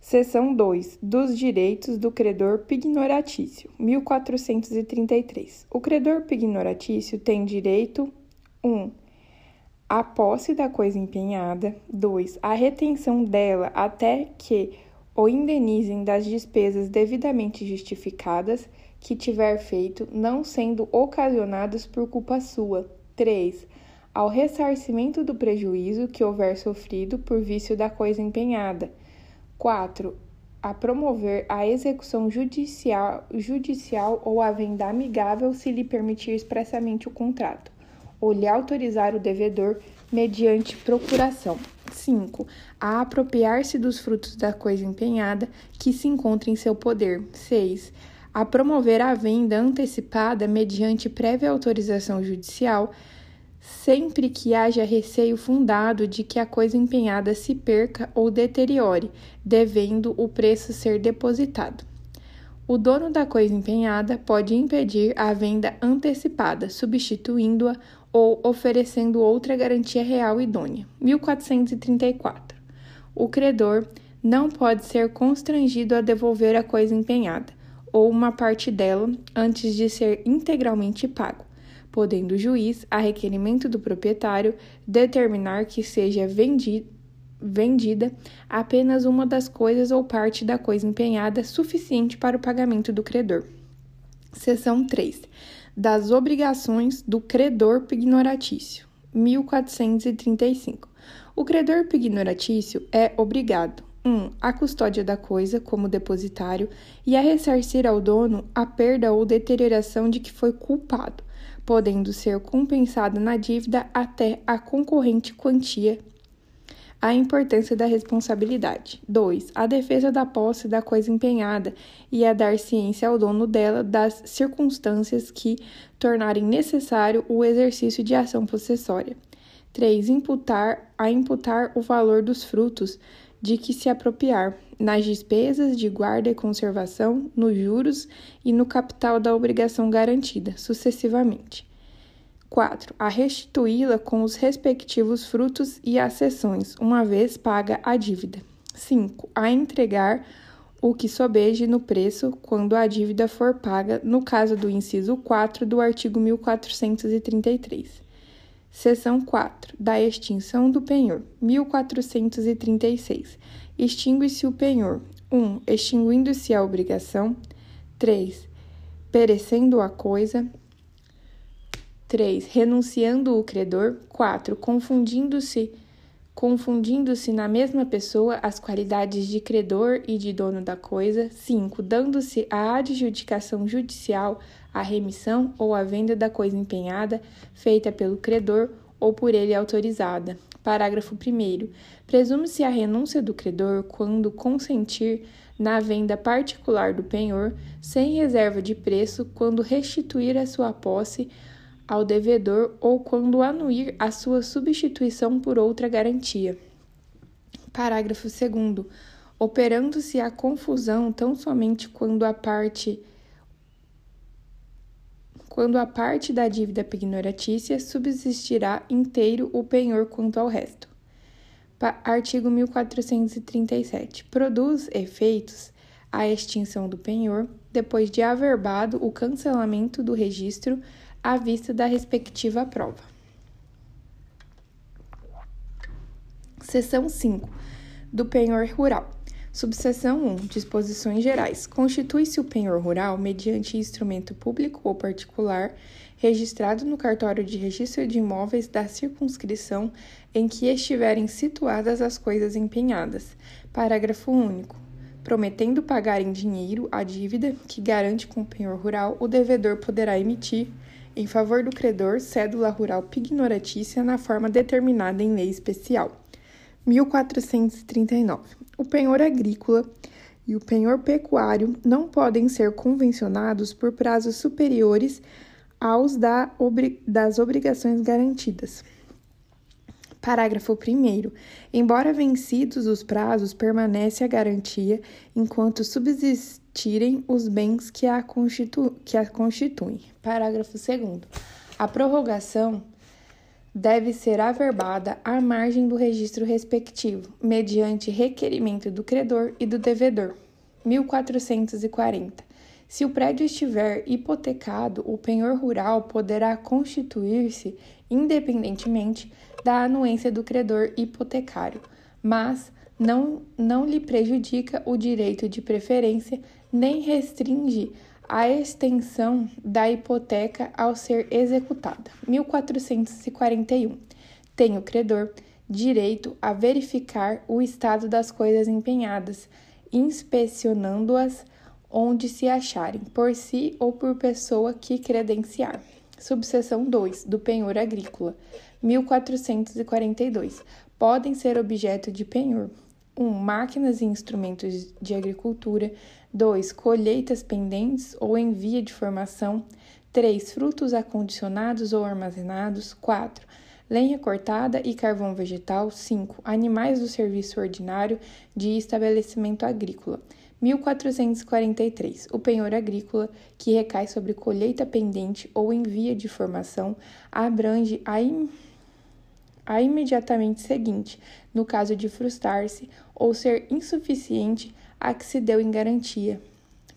Speaker 1: Seção 2. Dos direitos do credor pignoratício. 1433. O credor pignoratício tem direito 1. Um, a posse da coisa empenhada. 2. A retenção dela até que o indenizem das despesas devidamente justificadas que tiver feito, não sendo ocasionadas por culpa sua. 3. Ao ressarcimento do prejuízo que houver sofrido por vício da coisa empenhada. 4 a promover a execução judicial, judicial ou a venda amigável se lhe permitir expressamente o contrato, ou lhe autorizar o devedor mediante procuração. 5. A apropriar-se dos frutos da coisa empenhada que se encontra em seu poder. 6. A promover a venda antecipada mediante prévia autorização judicial sempre que haja receio fundado de que a coisa empenhada se perca ou deteriore, devendo o preço ser depositado. O dono da coisa empenhada pode impedir a venda antecipada, substituindo-a ou oferecendo outra garantia real idônea. 1434. O credor não pode ser constrangido a devolver a coisa empenhada ou uma parte dela antes de ser integralmente pago podendo o juiz, a requerimento do proprietário, determinar que seja vendi vendida apenas uma das coisas ou parte da coisa empenhada suficiente para o pagamento do credor. Seção 3. Das obrigações do credor pignoratício. 1435. O credor pignoratício é obrigado 1. Um, a custódia da coisa como depositário e a ressarcir ao dono a perda ou deterioração de que foi culpado, podendo ser compensada na dívida até a concorrente quantia. A importância da responsabilidade. 2. A defesa da posse da coisa empenhada e a dar ciência ao dono dela das circunstâncias que tornarem necessário o exercício de ação possessória. 3. Imputar a imputar o valor dos frutos de que se apropriar, nas despesas de guarda e conservação, nos juros e no capital da obrigação garantida, sucessivamente. 4. A restituí-la com os respectivos frutos e acessões, uma vez paga a dívida. 5. A entregar o que sobeje no preço quando a dívida for paga, no caso do inciso 4 do artigo 1433. Seção 4. Da extinção do penhor. 1436. Extingue-se o penhor. 1. Extinguindo-se a obrigação. 3. Perecendo a coisa. 3. Renunciando o credor. 4. Confundindo-se confundindo-se na mesma pessoa as qualidades de credor e de dono da coisa. 5. Dando-se a adjudicação judicial, a remissão ou a venda da coisa empenhada, feita pelo credor ou por ele autorizada. Parágrafo 1. Presume-se a renúncia do credor quando consentir na venda particular do penhor, sem reserva de preço, quando restituir a sua posse ao devedor ou quando anuir a sua substituição por outra garantia. Parágrafo 2. Operando-se a confusão tão somente quando a parte quando a parte da dívida pignoratícia subsistirá inteiro o penhor quanto ao resto. Pa artigo 1437. Produz efeitos a extinção do penhor depois de averbado o cancelamento do registro à vista da respectiva prova. Seção 5 do penhor rural. Subseção 1. Disposições gerais. Constitui-se o penhor rural mediante instrumento público ou particular registrado no cartório de registro de imóveis da circunscrição em que estiverem situadas as coisas empenhadas. Parágrafo único. Prometendo pagar em dinheiro a dívida que garante com o penhor rural, o devedor poderá emitir em favor do credor cédula rural pignoratícia na forma determinada em lei especial. 1439. O penhor agrícola e o penhor pecuário não podem ser convencionados por prazos superiores aos da, das obrigações garantidas. Parágrafo 1. Embora vencidos os prazos, permanece a garantia enquanto subsistirem os bens que a, constitu que a constituem. Parágrafo 2. A prorrogação deve ser averbada à margem do registro respectivo, mediante requerimento do credor e do devedor. 1440. Se o prédio estiver hipotecado, o penhor rural poderá constituir-se independentemente da anuência do credor hipotecário, mas não, não lhe prejudica o direito de preferência nem restringe a extensão da hipoteca ao ser executada. 1441. Tem o credor direito a verificar o estado das coisas empenhadas, inspecionando-as onde se acharem, por si ou por pessoa que credenciar. Subseção 2 do penhor agrícola, 1442. Podem ser objeto de penhor 1. Um, máquinas e instrumentos de agricultura. 2. Colheitas pendentes ou em via de formação. 3. Frutos acondicionados ou armazenados. 4 lenha cortada e carvão vegetal. 5. Animais do serviço ordinário de estabelecimento agrícola. 1443. O penhor agrícola, que recai sobre colheita pendente ou em via de formação, abrange a, a imediatamente seguinte, no caso de frustrar-se ou ser insuficiente a que se deu em garantia.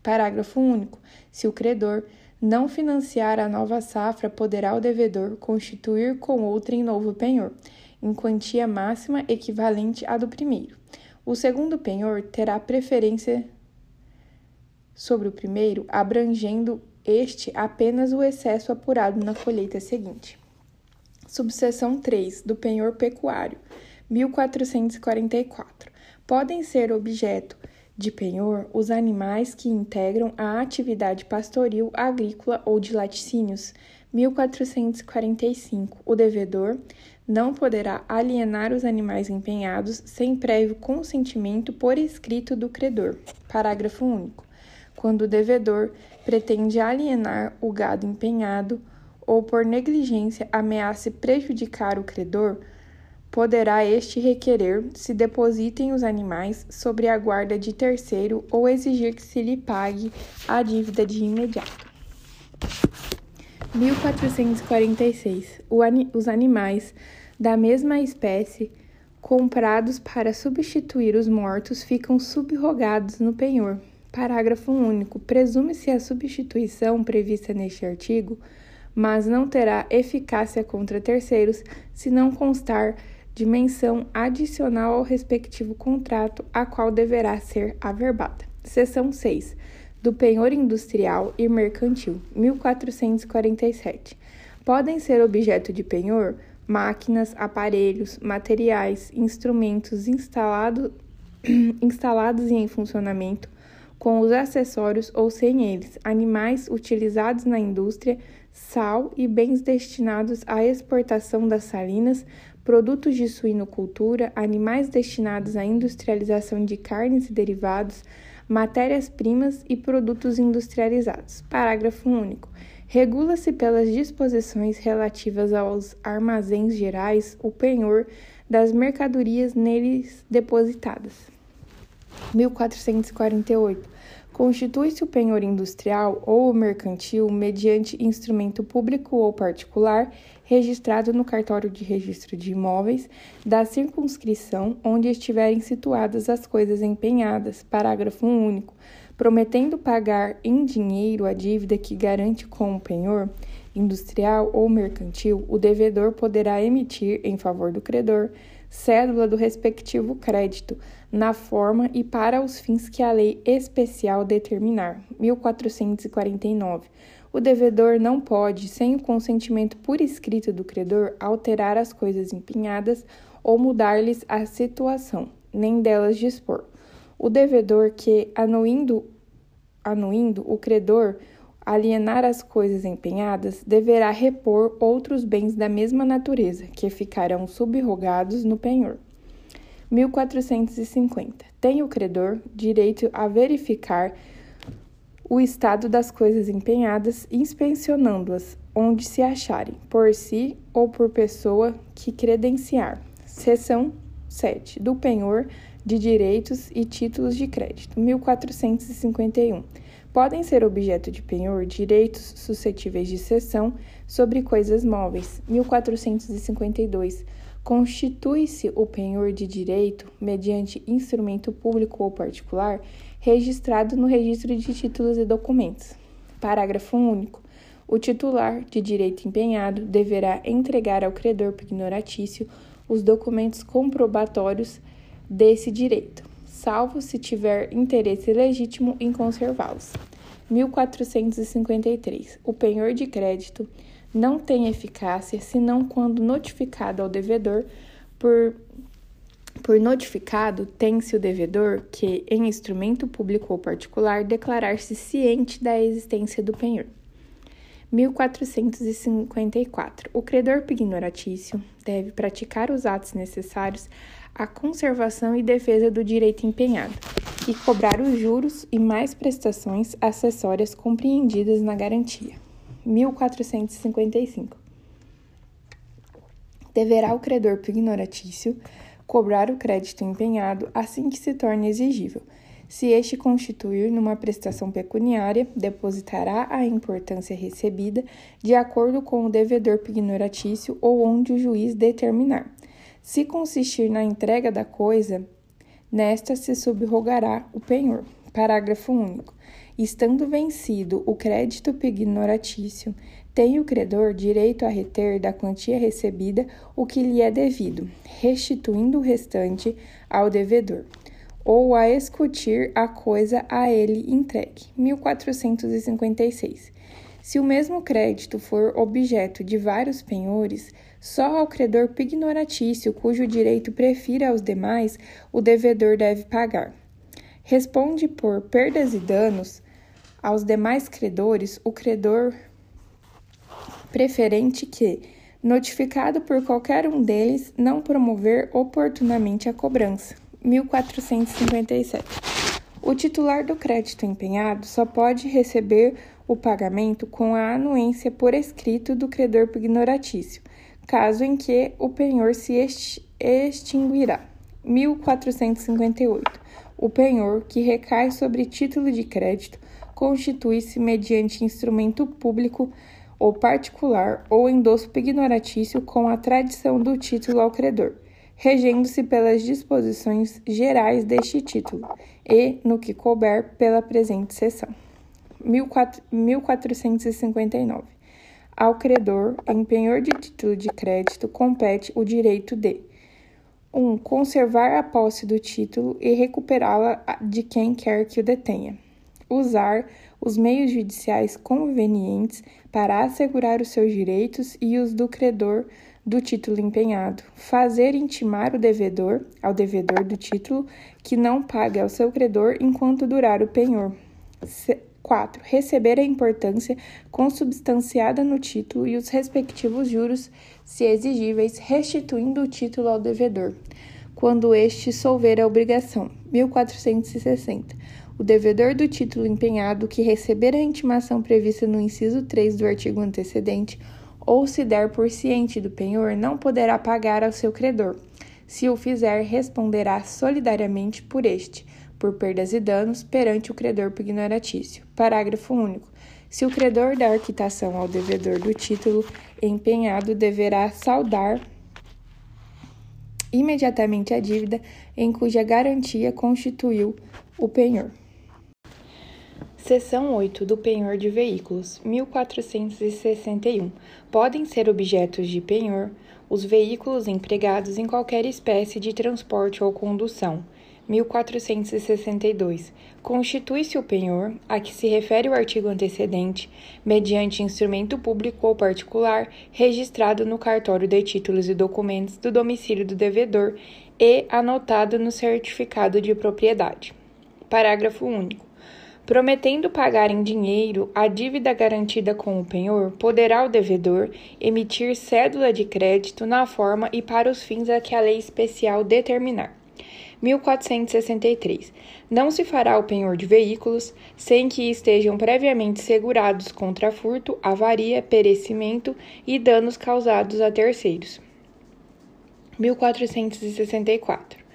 Speaker 1: Parágrafo único. Se o credor não financiar a nova safra, poderá o devedor constituir com outra em novo penhor, em quantia máxima equivalente à do primeiro. O segundo penhor terá preferência sobre o primeiro, abrangendo este apenas o excesso apurado na colheita seguinte. Subseção 3 do penhor pecuário, 1444. Podem ser objeto de penhor os animais que integram a atividade pastoril, agrícola ou de laticínios. 1445. O devedor não poderá alienar os animais empenhados sem prévio consentimento por escrito do credor. Parágrafo único. Quando o devedor pretende alienar o gado empenhado ou por negligência ameace prejudicar o credor, poderá este requerer se depositem os animais sobre a guarda de terceiro ou exigir que se lhe pague a dívida de imediato. 1446. Os animais da mesma espécie comprados para substituir os mortos ficam subrogados no penhor. Parágrafo único. Presume-se a substituição prevista neste artigo, mas não terá eficácia contra terceiros se não constar dimensão adicional ao respectivo contrato, a qual deverá ser averbada. Seção 6. Do penhor industrial e mercantil, 1447. Podem ser objeto de penhor máquinas, aparelhos, materiais, instrumentos instalado, instalados e em funcionamento, com os acessórios ou sem eles, animais utilizados na indústria, sal e bens destinados à exportação das salinas, produtos de suinocultura, animais destinados à industrialização de carnes e derivados, matérias-primas e produtos industrializados. Parágrafo único. Regula-se pelas disposições relativas aos armazéns gerais o penhor das mercadorias neles depositadas. 1448. Constitui-se o penhor industrial ou mercantil mediante instrumento público ou particular registrado no cartório de registro de imóveis da circunscrição onde estiverem situadas as coisas empenhadas. Parágrafo único. Prometendo pagar em dinheiro a dívida que garante com o penhor industrial ou mercantil, o devedor poderá emitir em favor do credor cédula do respectivo crédito, na forma e para os fins que a lei especial determinar. 1449. O devedor não pode, sem o consentimento por escrito do credor, alterar as coisas empenhadas ou mudar-lhes a situação, nem delas dispor. O devedor que, anuindo, anuindo o credor, alienar as coisas empenhadas, deverá repor outros bens da mesma natureza, que ficarão subrogados no penhor. 1450. Tem o credor direito a verificar o estado das coisas empenhadas, inspecionando-as onde se acharem, por si ou por pessoa que credenciar. Seção 7. Do penhor de direitos e títulos de crédito. 1451 podem ser objeto de penhor direitos suscetíveis de cessão sobre coisas móveis. 1452. Constitui-se o penhor de direito mediante instrumento público ou particular registrado no registro de títulos e documentos. Parágrafo único. O titular de direito empenhado deverá entregar ao credor pignoratício os documentos comprobatórios desse direito, salvo se tiver interesse legítimo em conservá-los. 1453. O penhor de crédito não tem eficácia senão quando notificado ao devedor por por notificado, tem-se o devedor que, em instrumento público ou particular, declarar-se ciente da existência do penhor. 1454. O credor pignoratício deve praticar os atos necessários à conservação e defesa do direito empenhado e cobrar os juros e mais prestações acessórias compreendidas na garantia. 1455. Deverá o credor pignoratício cobrar o crédito empenhado assim que se torne exigível. Se este constituir numa prestação pecuniária, depositará a importância recebida de acordo com o devedor pignoratício ou onde o juiz determinar. Se consistir na entrega da coisa, nesta se subrogará o penhor. Parágrafo único. Estando vencido o crédito pignoratício, tem o credor direito a reter da quantia recebida o que lhe é devido, restituindo o restante ao devedor, ou a escutir a coisa a ele entregue. 1456. Se o mesmo crédito for objeto de vários penhores, só ao credor pignoratício, cujo direito prefira aos demais, o devedor deve pagar. Responde por perdas e danos aos demais credores o credor preferente que, notificado por qualquer um deles, não promover oportunamente a cobrança. 1457. O titular do crédito empenhado só pode receber o pagamento com a anuência por escrito do credor pignoratício, caso em que o penhor se extinguirá. 1458. O penhor que recai sobre título de crédito constitui-se mediante instrumento público ou particular ou endosso pignoratício com a tradição do título ao credor, regendo-se pelas disposições gerais deste título e, no que couber, pela presente seção. 1459. Ao credor, em penhor de título de crédito, compete o direito de 1. Um, conservar a posse do título e recuperá-la de quem quer que o detenha. Usar os meios judiciais convenientes para assegurar os seus direitos e os do credor do título empenhado, fazer intimar o devedor ao devedor do título que não pague ao seu credor enquanto durar o penhor. 4. Receber a importância consubstanciada no título e os respectivos juros, se exigíveis, restituindo o título ao devedor, quando este solver a obrigação. 1460. O devedor do título empenhado que receber a intimação prevista no inciso 3 do artigo antecedente ou se der por ciente do penhor, não poderá pagar ao seu credor. Se o fizer, responderá solidariamente por este por perdas e danos perante o credor pignoratício. Parágrafo único. Se o credor dar quitação ao devedor do título empenhado, deverá saldar imediatamente a dívida em cuja garantia constituiu o penhor. Seção 8 do penhor de veículos, 1461. Podem ser objetos de penhor os veículos empregados em qualquer espécie de transporte ou condução 1462. Constitui-se o penhor, a que se refere o artigo antecedente, mediante instrumento público ou particular, registrado no cartório de títulos e documentos do domicílio do devedor e anotado no certificado de propriedade. Parágrafo único. Prometendo pagar em dinheiro a dívida garantida com o penhor, poderá o devedor emitir cédula de crédito na forma e para os fins a que a lei especial determinar. 1463. Não se fará o penhor de veículos sem que estejam previamente segurados contra furto, avaria, perecimento e danos causados a terceiros. 1464.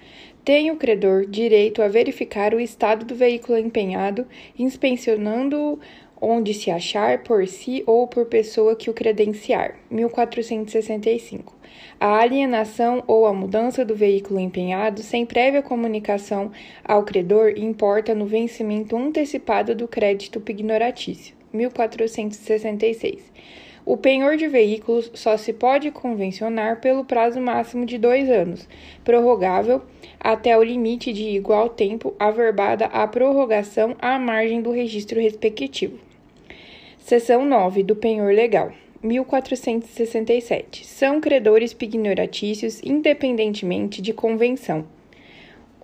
Speaker 1: Tem o credor direito a verificar o estado do veículo empenhado, inspecionando-o onde se achar por si ou por pessoa que o credenciar. 1465. A alienação ou a mudança do veículo empenhado sem prévia comunicação ao credor importa no vencimento antecipado do crédito pignoratício. 1466. O penhor de veículos só se pode convencionar pelo prazo máximo de dois anos, prorrogável até o limite de igual tempo averbada a prorrogação à margem do registro respectivo. Seção 9 do penhor legal. 1467. São credores pignoratícios independentemente de convenção.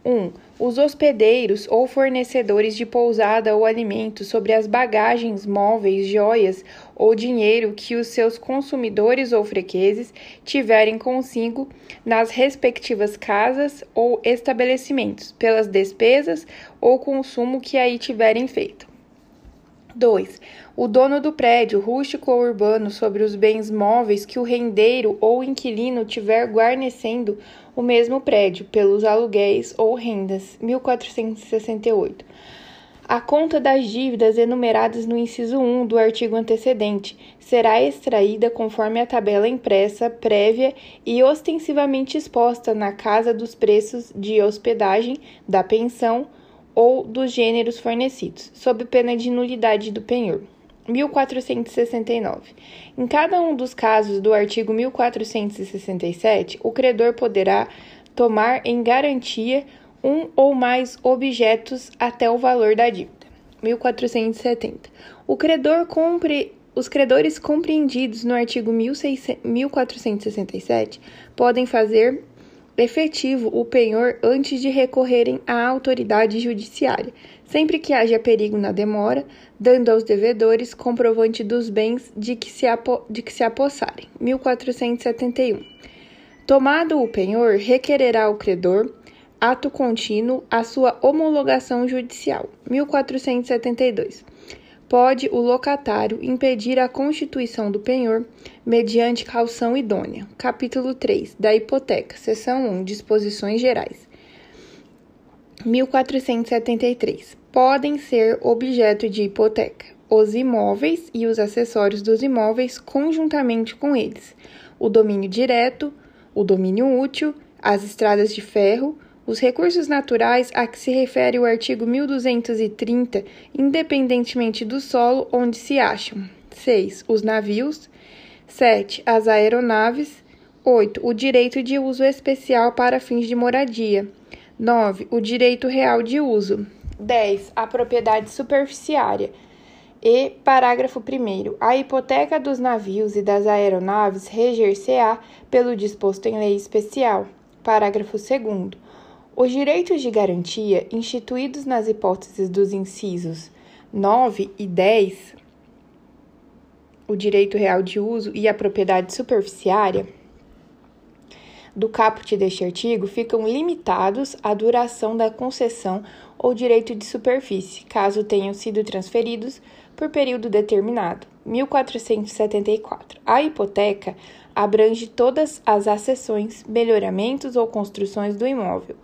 Speaker 1: 1. Os hospedeiros ou fornecedores de pousada ou alimento sobre as bagagens, móveis, joias ou dinheiro que os seus consumidores ou fregueses tiverem consigo nas respectivas casas ou estabelecimentos, pelas despesas ou consumo que aí tiverem feito. 2. O dono do prédio, rústico ou urbano, sobre os bens móveis que o rendeiro ou inquilino tiver guarnecendo o mesmo prédio, pelos aluguéis ou rendas. 1468. A conta das dívidas enumeradas no inciso 1 do artigo antecedente será extraída conforme a tabela impressa, prévia e ostensivamente exposta na casa dos preços de hospedagem, da pensão ou dos gêneros fornecidos, sob pena de nulidade do penhor. 1469. Em cada um dos casos do artigo 1467, o credor poderá tomar em garantia um ou mais objetos até o valor da dívida. 1470. O credor os credores compreendidos no artigo 1467 podem fazer efetivo o penhor antes de recorrerem à autoridade judiciária, sempre que haja perigo na demora, dando aos devedores comprovante dos bens de que se, apo de que se apossarem. 1471. Tomado o penhor, requererá o credor, ato contínuo, a sua homologação judicial. 1472 pode o locatário impedir a constituição do penhor mediante calção idônea. Capítulo 3 da hipoteca, seção 1, disposições gerais. 1473. Podem ser objeto de hipoteca os imóveis e os acessórios dos imóveis conjuntamente com eles, o domínio direto, o domínio útil, as estradas de ferro, os recursos naturais a que se refere o artigo 1230, independentemente do solo onde se acham. 6. Os navios. 7. As aeronaves. 8. O direito de uso especial para fins de moradia. 9. O direito real de uso. 10. A propriedade superficiária. E, parágrafo 1. A hipoteca dos navios e das aeronaves reger-se-á pelo disposto em lei especial. Parágrafo 2. Os direitos de garantia instituídos nas hipóteses dos incisos 9 e 10, o direito real de uso e a propriedade superficiária do caput deste artigo ficam limitados à duração da concessão ou direito de superfície, caso tenham sido transferidos por período determinado. 1474. A hipoteca abrange todas as acessões, melhoramentos ou construções do imóvel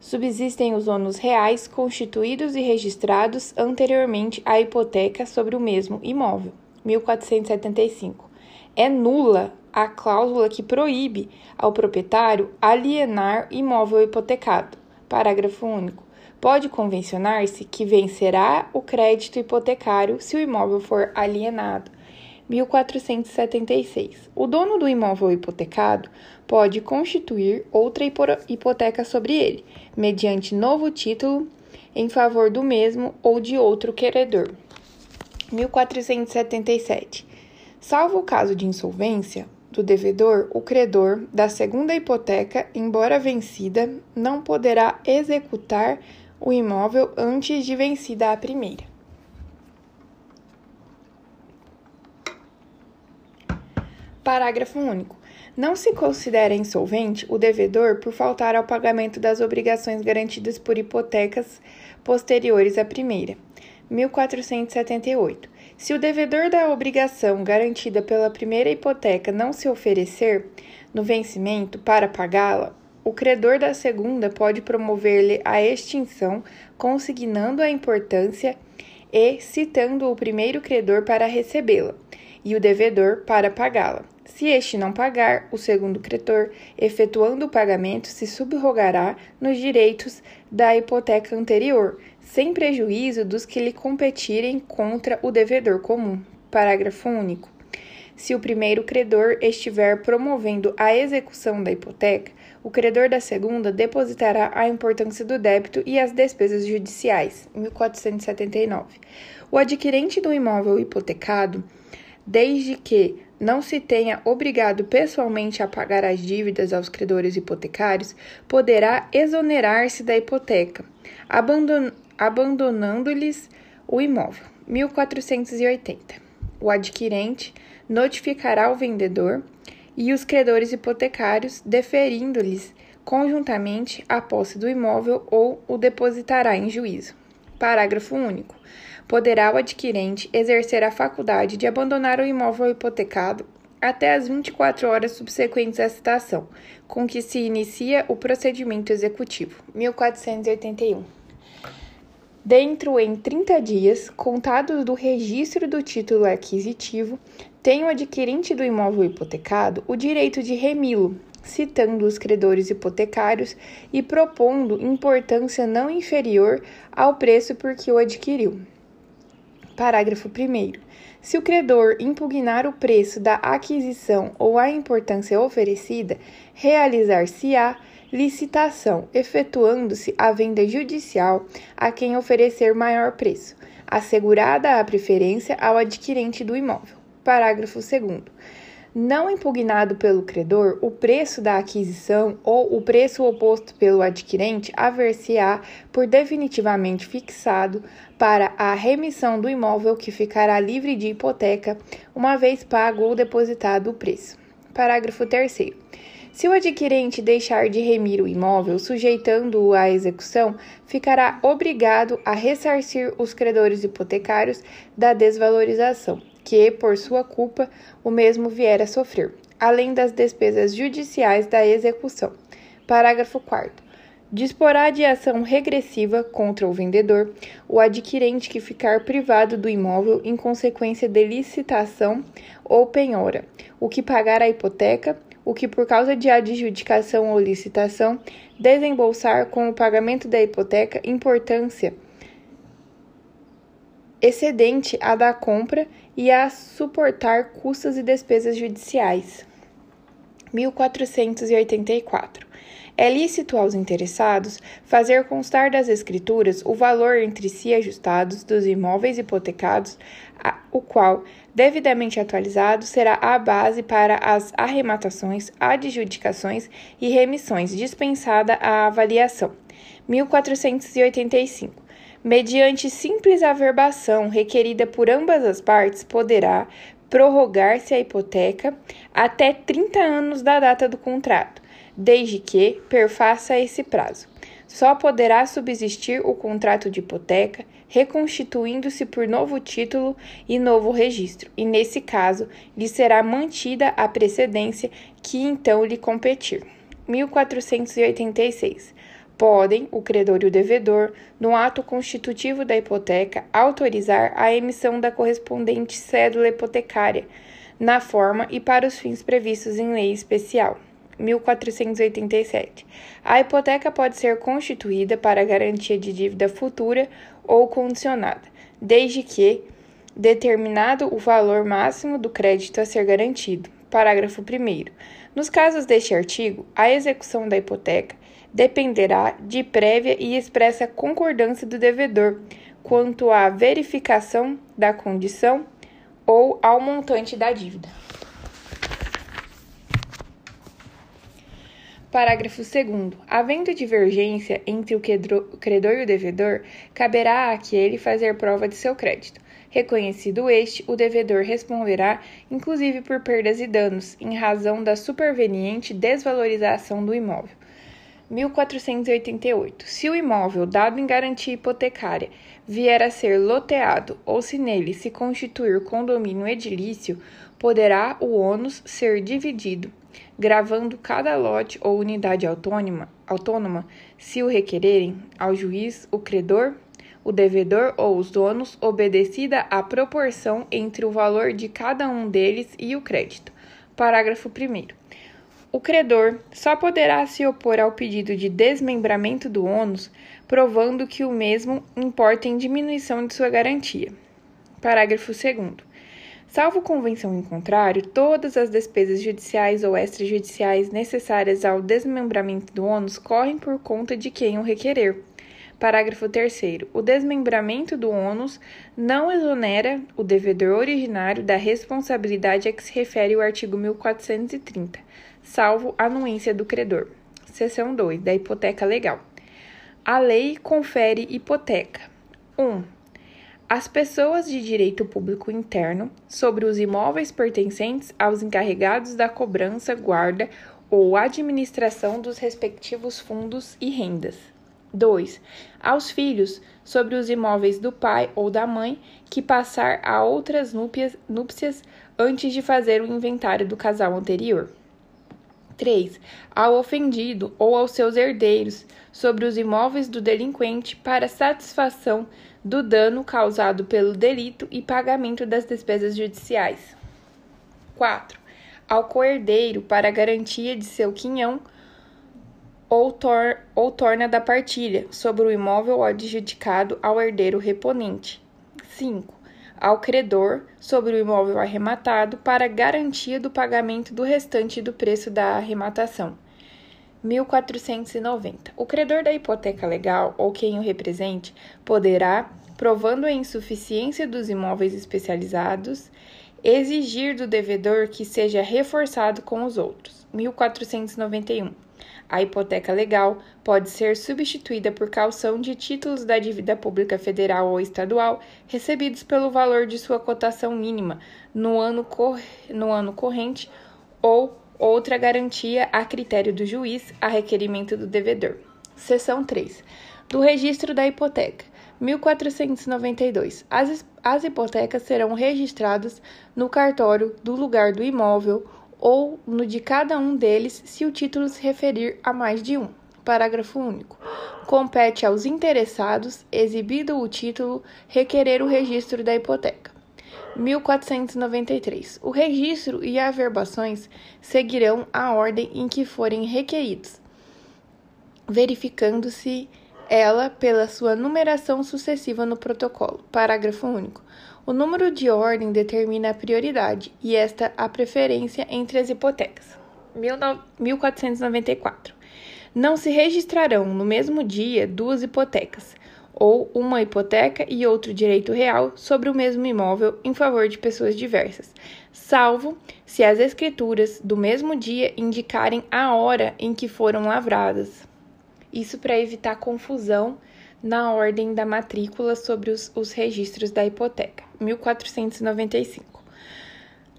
Speaker 1: subsistem os ônus reais constituídos e registrados anteriormente à hipoteca sobre o mesmo imóvel. 1475. É nula a cláusula que proíbe ao proprietário alienar imóvel hipotecado. Parágrafo único. Pode convencionar-se que vencerá o crédito hipotecário se o imóvel for alienado. 1476. O dono do imóvel hipotecado pode constituir outra hipoteca sobre ele, mediante novo título em favor do mesmo ou de outro queredor. 1477. Salvo o caso de insolvência do devedor, o credor da segunda hipoteca, embora vencida, não poderá executar o imóvel antes de vencida a primeira. Parágrafo único. Não se considera insolvente o devedor por faltar ao pagamento das obrigações garantidas por hipotecas posteriores à primeira. 1478. Se o devedor da obrigação garantida pela primeira hipoteca não se oferecer no vencimento para pagá-la, o credor da segunda pode promover-lhe a extinção, consignando a importância e citando o primeiro credor para recebê-la e o devedor para pagá-la. Se este não pagar, o segundo credor, efetuando o pagamento, se subrogará nos direitos da hipoteca anterior, sem prejuízo dos que lhe competirem contra o devedor comum. Parágrafo único. Se o primeiro credor estiver promovendo a execução da hipoteca, o credor da segunda depositará a importância do débito e as despesas judiciais. 1479. O adquirente do imóvel hipotecado, desde que não se tenha obrigado pessoalmente a pagar as dívidas aos credores hipotecários, poderá exonerar-se da hipoteca, abandon abandonando-lhes o imóvel. 1480. O adquirente notificará o vendedor e os credores hipotecários, deferindo-lhes conjuntamente a posse do imóvel ou o depositará em juízo. Parágrafo único. Poderá o adquirente exercer a faculdade de abandonar o imóvel hipotecado até as 24 horas subsequentes à citação, com que se inicia o procedimento executivo. 1481. Dentro em 30 dias, contados do registro do título aquisitivo, tem o adquirente do imóvel hipotecado o direito de remilo, citando os credores hipotecários e propondo importância não inferior ao preço por que o adquiriu. Parágrafo 1. Se o credor impugnar o preço da aquisição ou a importância oferecida, realizar-se-á licitação, efetuando-se a venda judicial a quem oferecer maior preço, assegurada a preferência ao adquirente do imóvel. Parágrafo 2. Não impugnado pelo credor, o preço da aquisição ou o preço oposto pelo adquirente haver-se-á por definitivamente fixado para a remissão do imóvel que ficará livre de hipoteca, uma vez pago ou depositado o preço. Parágrafo 3. Se o adquirente deixar de remir o imóvel, sujeitando-o à execução, ficará obrigado a ressarcir os credores hipotecários da desvalorização que, por sua culpa, o mesmo vier a sofrer, além das despesas judiciais da execução. Parágrafo 4. Disporá de ação regressiva contra o vendedor o adquirente que ficar privado do imóvel em consequência de licitação ou penhora, o que pagar a hipoteca, o que por causa de adjudicação ou licitação desembolsar com o pagamento da hipoteca importância excedente à da compra e a suportar custos e despesas judiciais. 1484. É lícito aos interessados fazer constar das escrituras o valor entre si ajustados dos imóveis hipotecados, o qual, devidamente atualizado, será a base para as arrematações, adjudicações e remissões, dispensada a avaliação. 1485 mediante simples averbação requerida por ambas as partes, poderá prorrogar-se a hipoteca até 30 anos da data do contrato, desde que perfaça esse prazo. Só poderá subsistir o contrato de hipoteca, reconstituindo-se por novo título e novo registro, e nesse caso lhe será mantida a precedência que então lhe competir. 1486 podem o credor e o devedor, no ato constitutivo da hipoteca, autorizar a emissão da correspondente cédula hipotecária, na forma e para os fins previstos em lei especial. 1487. A hipoteca pode ser constituída para garantia de dívida futura ou condicionada, desde que determinado o valor máximo do crédito a ser garantido. Parágrafo 1. Nos casos deste artigo, a execução da hipoteca dependerá de prévia e expressa concordância do devedor quanto à verificação da condição ou ao montante da dívida. Parágrafo 2. Havendo divergência entre o credor e o devedor, caberá àquele fazer prova de seu crédito. Reconhecido este, o devedor responderá, inclusive por perdas e danos, em razão da superveniente desvalorização do imóvel. 1488. Se o imóvel dado em garantia hipotecária vier a ser loteado ou se nele se constituir condomínio edilício, poderá o ônus ser dividido, gravando cada lote ou unidade autônoma, autônoma, se o requererem, ao juiz, o credor, o devedor ou os donos, obedecida a proporção entre o valor de cada um deles e o crédito. Parágrafo 1. O credor só poderá se opor ao pedido de desmembramento do ônus, provando que o mesmo importa em diminuição de sua garantia. Parágrafo 2. Salvo convenção em contrário, todas as despesas judiciais ou extrajudiciais necessárias ao desmembramento do ônus correm por conta de quem o requerer. Parágrafo 3. O desmembramento do ônus não exonera o devedor originário da responsabilidade a que se refere o artigo 1430, salvo anuência do credor. Seção 2. Da hipoteca legal. A lei confere hipoteca. 1. Um, as pessoas de direito público interno sobre os imóveis pertencentes aos encarregados da cobrança, guarda ou administração dos respectivos fundos e rendas. 2. Aos filhos sobre os imóveis do pai ou da mãe que passar a outras núpcias, núpcias antes de fazer o inventário do casal anterior. 3. Ao ofendido ou aos seus herdeiros sobre os imóveis do delinquente para satisfação do dano causado pelo delito e pagamento das despesas judiciais. 4. Ao coerdeiro para garantia de seu quinhão ou, tor ou torna da partilha sobre o imóvel adjudicado ao herdeiro reponente. 5. Ao credor sobre o imóvel arrematado para garantia do pagamento do restante do preço da arrematação. 1490. O credor da hipoteca legal ou quem o represente poderá, provando a insuficiência dos imóveis especializados, exigir do devedor que seja reforçado com os outros. 1491. A hipoteca legal pode ser substituída por calção de títulos da dívida pública federal ou estadual recebidos pelo valor de sua cotação mínima no ano, cor... no ano corrente ou outra garantia a critério do juiz a requerimento do devedor. Seção 3. Do registro da hipoteca. 1492. As, as hipotecas serão registradas no cartório do lugar do imóvel ou no de cada um deles, se o título se referir a mais de um. Parágrafo único. Compete aos interessados, exibido o título, requerer o registro da hipoteca. 1493. O registro e averbações seguirão a ordem em que forem requeridos, verificando-se ela pela sua numeração sucessiva no protocolo. Parágrafo único. O número de ordem determina a prioridade e esta a preferência entre as hipotecas. 1494. Não se registrarão no mesmo dia duas hipotecas, ou uma hipoteca e outro direito real sobre o mesmo imóvel em favor de pessoas diversas, salvo se as escrituras do mesmo dia indicarem a hora em que foram lavradas. Isso para evitar confusão na ordem da matrícula sobre os, os registros da hipoteca. 1495.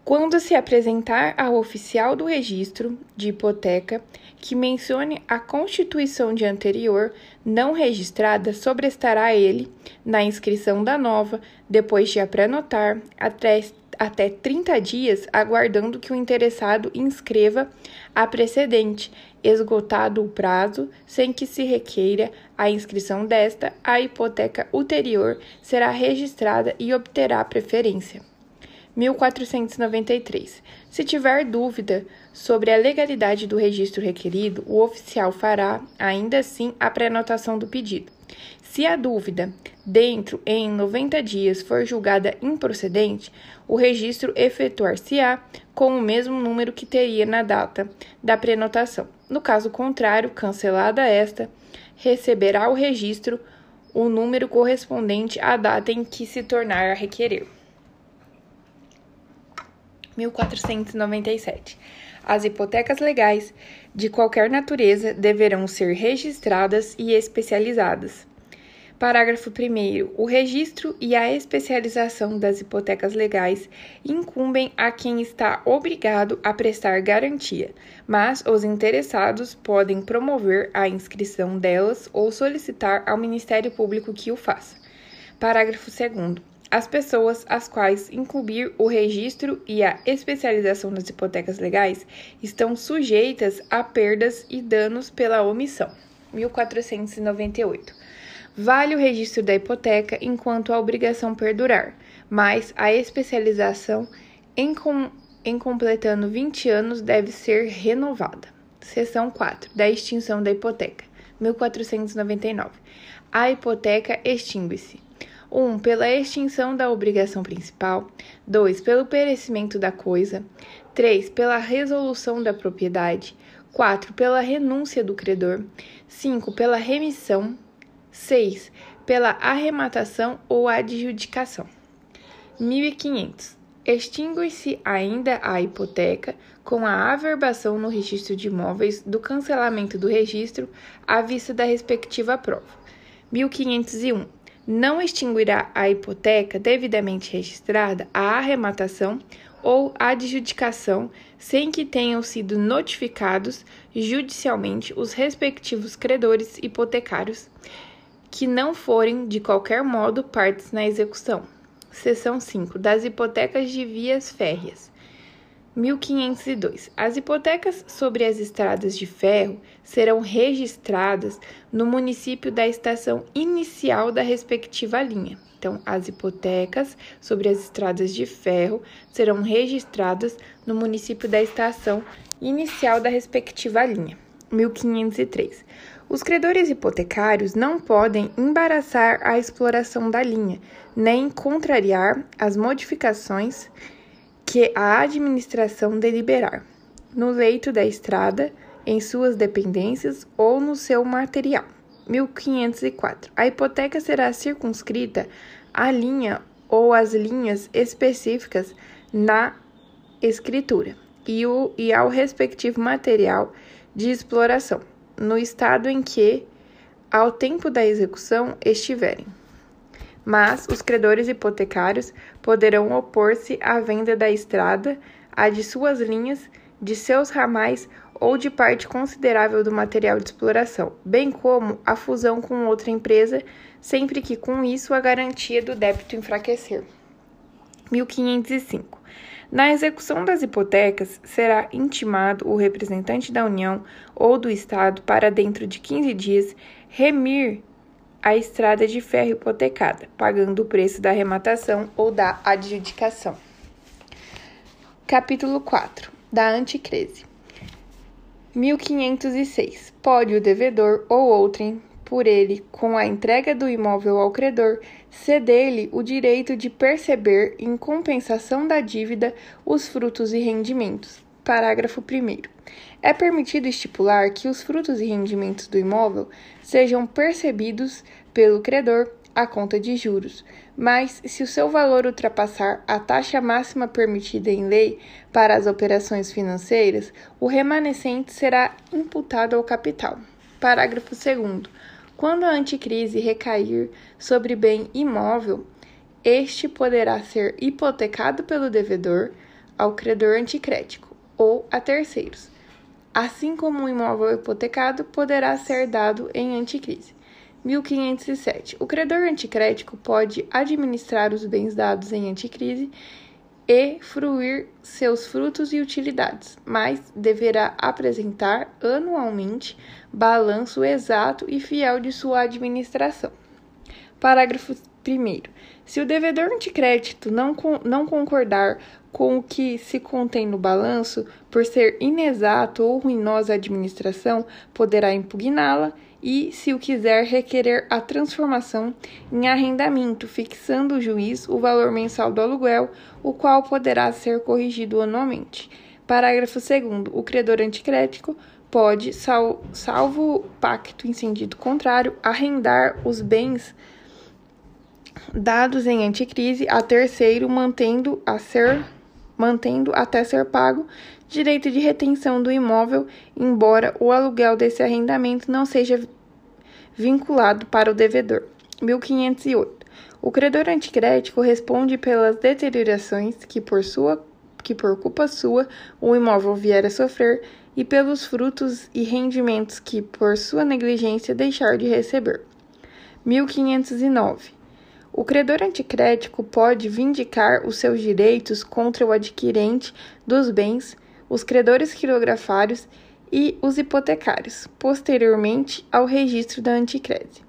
Speaker 1: Quando se apresentar ao oficial do registro de hipoteca que mencione a constituição de anterior não registrada, sobrestará ele, na inscrição da nova, depois de a prenotar, até, até 30 dias, aguardando que o interessado inscreva a precedente, esgotado o prazo, sem que se requeira a inscrição desta, a hipoteca ulterior será registrada e obterá preferência. 1493. Se tiver dúvida sobre a legalidade do registro requerido, o oficial fará, ainda assim, a prenotação do pedido. Se a dúvida, dentro em 90 dias, for julgada improcedente, o registro efetuar-se-á com o mesmo número que teria na data da prenotação. No caso contrário, cancelada esta, receberá o registro o número correspondente à data em que se tornar a requerer. 1497. As hipotecas legais de qualquer natureza deverão ser registradas e especializadas. Parágrafo 1. O registro e a especialização das hipotecas legais incumbem a quem está obrigado a prestar garantia, mas os interessados podem promover a inscrição delas ou solicitar ao Ministério Público que o faça. Parágrafo 2. As pessoas às quais incumbir o registro e a especialização das hipotecas legais estão sujeitas a perdas e danos pela omissão. 1498. Vale o registro da hipoteca enquanto a obrigação perdurar, mas a especialização, em, com, em completando 20 anos, deve ser renovada. Seção 4. Da extinção da hipoteca. 1499. A hipoteca extingue-se 1. Um, pela extinção da obrigação principal. 2. Pelo perecimento da coisa. 3. Pela resolução da propriedade. 4. Pela renúncia do credor. 5. Pela remissão. 6. Pela arrematação ou adjudicação. 1500. Extingue-se ainda a hipoteca com a averbação no registro de imóveis do cancelamento do registro à vista da respectiva prova. 1501. Não extinguirá a hipoteca devidamente registrada a arrematação ou adjudicação sem que tenham sido notificados judicialmente os respectivos credores hipotecários que não forem de qualquer modo partes na execução. Seção 5 das hipotecas de vias férreas. 1502. As hipotecas sobre as estradas de ferro serão registradas no município da estação inicial da respectiva linha. Então, as hipotecas sobre as estradas de ferro serão registradas no município da estação inicial da respectiva linha. 1503. Os credores hipotecários não podem embaraçar a exploração da linha, nem contrariar as modificações que a administração deliberar no leito da estrada, em suas dependências ou no seu material. 1504. A hipoteca será circunscrita à linha ou às linhas específicas na escritura e, o, e ao respectivo material de exploração, no estado em que, ao tempo da execução, estiverem mas os credores hipotecários poderão opor-se à venda da estrada, a de suas linhas, de seus ramais ou de parte considerável do material de exploração, bem como a fusão com outra empresa, sempre que com isso a garantia do débito enfraquecer. 1505. Na execução das hipotecas, será intimado o representante da União ou do Estado para, dentro de 15 dias, remir a estrada de ferro hipotecada, pagando o preço da arrematação ou da adjudicação. Capítulo 4 da Anticrese 1506. Pode o devedor ou outrem, por ele, com a entrega do imóvel ao credor, ceder-lhe o direito de perceber, em compensação da dívida, os frutos e rendimentos. Parágrafo 1. É permitido estipular que os frutos e rendimentos do imóvel sejam percebidos pelo credor à conta de juros, mas se o seu valor ultrapassar a taxa máxima permitida em lei para as operações financeiras, o remanescente será imputado ao capital. Parágrafo 2. Quando a anticrise recair sobre bem imóvel, este poderá ser hipotecado pelo devedor ao credor anticrético ou a terceiros assim como um imóvel hipotecado poderá ser dado em anticrise. 1507. O credor anticrético pode administrar os bens dados em anticrise e fruir seus frutos e utilidades, mas deverá apresentar anualmente balanço exato e fiel de sua administração. Parágrafo 1. Se o devedor anticrédito não, não concordar com o que se contém no balanço, por ser inexato ou ruinosa a administração, poderá impugná-la e, se o quiser, requerer a transformação em arrendamento, fixando o juiz o valor mensal do aluguel, o qual poderá ser corrigido anualmente. Parágrafo 2. O credor anticrético pode, sal, salvo pacto em sentido contrário, arrendar os bens dados em anticrise a terceiro, mantendo a ser mantendo até ser pago direito de retenção do imóvel, embora o aluguel desse arrendamento não seja vinculado para o devedor. 1508. O credor anticrético responde pelas deteriorações que por sua que por culpa sua o imóvel vier a sofrer e pelos frutos e rendimentos que por sua negligência deixar de receber. 1509. O credor anticrético pode vindicar os seus direitos contra o adquirente dos bens, os credores quirografários e os hipotecários, posteriormente ao registro da anticrese.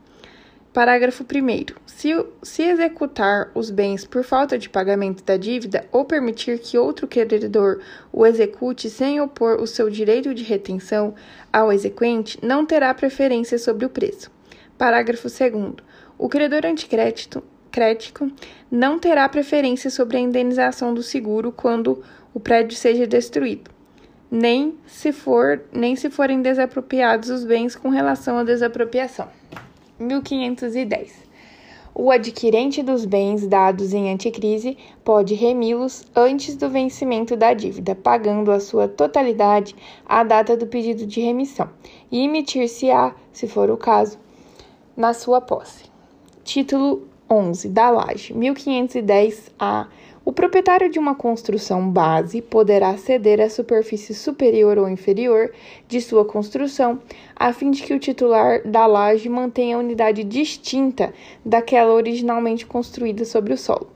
Speaker 1: Parágrafo 1. Se, se executar os bens por falta de pagamento da dívida ou permitir que outro credor o execute sem opor o seu direito de retenção ao exequente, não terá preferência sobre o preço. Parágrafo 2. O credor anticrédito crédito não terá preferência sobre a indenização do seguro quando o prédio seja destruído, nem se, for, nem se forem desapropriados os bens com relação à desapropriação. 1510. O adquirente dos bens dados em anticrise pode remi-los antes do vencimento da dívida, pagando a sua totalidade à data do pedido de remissão, e emitir-se-á, se for o caso, na sua posse. Título 11 da Laje, 1510-A o proprietário de uma construção base poderá ceder a superfície superior ou inferior de sua construção, a fim de que o titular da laje mantenha a unidade distinta daquela originalmente construída sobre o solo.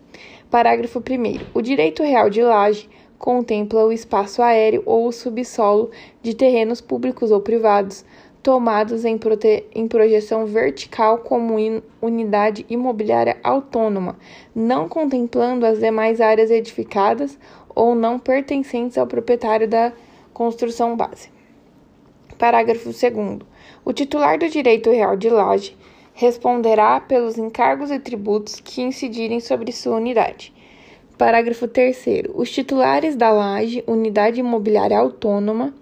Speaker 1: Parágrafo 1. O direito real de laje contempla o espaço aéreo ou o subsolo de terrenos públicos ou privados, tomados em, em projeção vertical como unidade imobiliária autônoma, não contemplando as demais áreas edificadas ou não pertencentes ao proprietário da construção base. Parágrafo 2. O titular do direito real de laje responderá pelos encargos e tributos que incidirem sobre sua unidade. Parágrafo 3. Os titulares da laje, unidade imobiliária autônoma,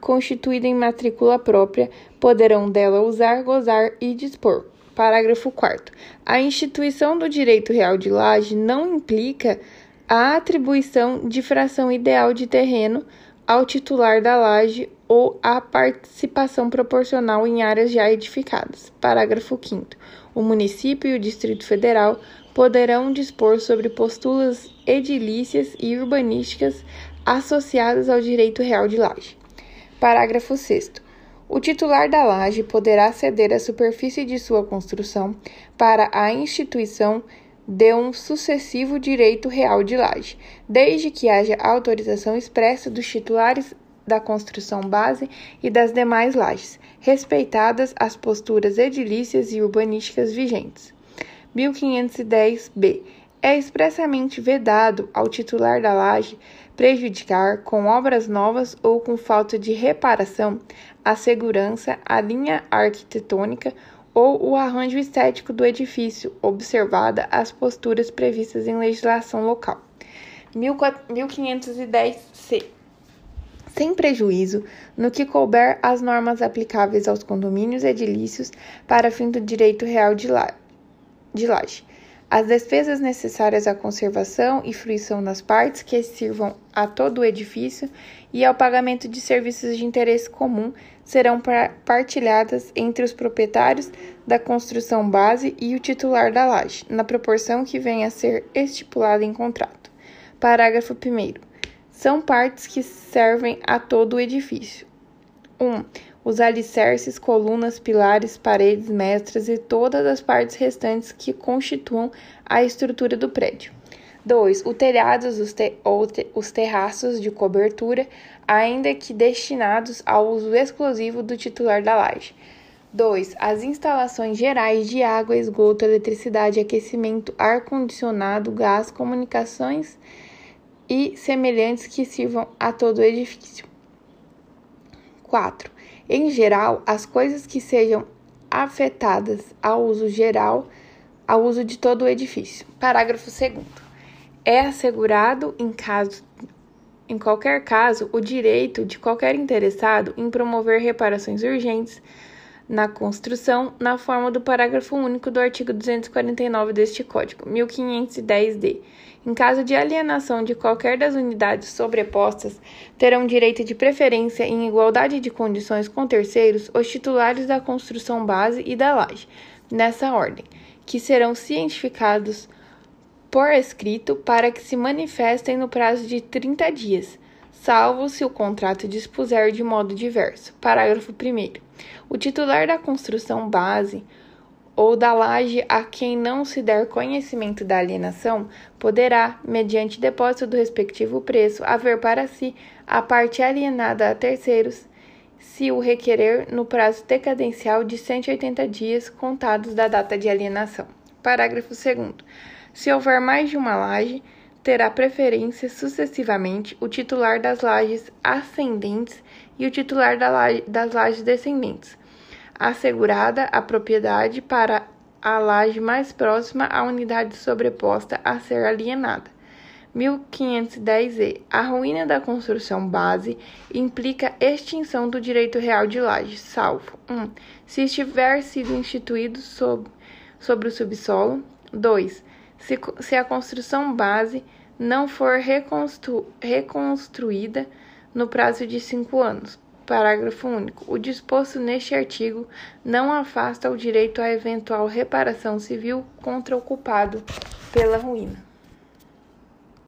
Speaker 1: constituída em matrícula própria, poderão dela usar, gozar e dispor. Parágrafo 4. A instituição do direito real de laje não implica a atribuição de fração ideal de terreno ao titular da laje ou a participação proporcional em áreas já edificadas. Parágrafo 5. O município e o Distrito Federal poderão dispor sobre postulas edilícias e urbanísticas associadas ao direito real de laje. Parágrafo 6. O titular da laje poderá ceder a superfície de sua construção para a instituição de um sucessivo direito real de laje, desde que haja autorização expressa dos titulares da construção base e das demais lajes, respeitadas as posturas edilícias e urbanísticas vigentes. 1510b. É expressamente vedado ao titular da laje prejudicar com obras novas ou com falta de reparação a segurança, a linha arquitetônica ou o arranjo estético do edifício, observada as posturas previstas em legislação local. 1510-C. Sem prejuízo no que couber as normas aplicáveis aos condomínios edilícios para fim do direito real de, la de laje as despesas necessárias à conservação e fruição das partes que sirvam a todo o edifício e ao pagamento de serviços de interesse comum serão partilhadas entre os proprietários da construção base e o titular da laje, na proporção que venha a ser estipulada em contrato. Parágrafo 1. São partes que servem a todo o edifício. 1. Um, os alicerces, colunas, pilares, paredes, mestras e todas as partes restantes que constituam a estrutura do prédio. 2. O telhado os te ou te os terraços de cobertura, ainda que destinados ao uso exclusivo do titular da laje. 2. As instalações gerais de água, esgoto, eletricidade, aquecimento, ar-condicionado, gás, comunicações e semelhantes que sirvam a todo o edifício. 4. Em geral, as coisas que sejam afetadas ao uso geral, ao uso de todo o edifício. Parágrafo 2 É assegurado em caso em qualquer caso, o direito de qualquer interessado em promover reparações urgentes na construção, na forma do parágrafo único do artigo 249 deste Código, 1510-D. Em caso de alienação de qualquer das unidades sobrepostas, terão direito de preferência em igualdade de condições com terceiros os titulares da construção base e da laje, nessa ordem, que serão cientificados por escrito para que se manifestem no prazo de 30 dias salvo se o contrato dispuser de modo diverso. Parágrafo 1. O titular da construção base ou da laje a quem não se der conhecimento da alienação poderá, mediante depósito do respectivo preço, haver para si a parte alienada a terceiros, se o requerer no prazo decadencial de 180 dias contados da data de alienação. Parágrafo 2. Se houver mais de uma laje, terá preferência sucessivamente o titular das lajes ascendentes e o titular das lajes descendentes, assegurada a propriedade para a laje mais próxima à unidade sobreposta a ser alienada. 1510e. A ruína da construção base implica extinção do direito real de laje, salvo 1. Um, se estiver sido instituído sob, sobre o subsolo. 2. Se, se a construção base não for reconstru, reconstruída no prazo de cinco anos. Parágrafo único. O disposto neste artigo não afasta o direito à eventual reparação civil contra o culpado pela ruína.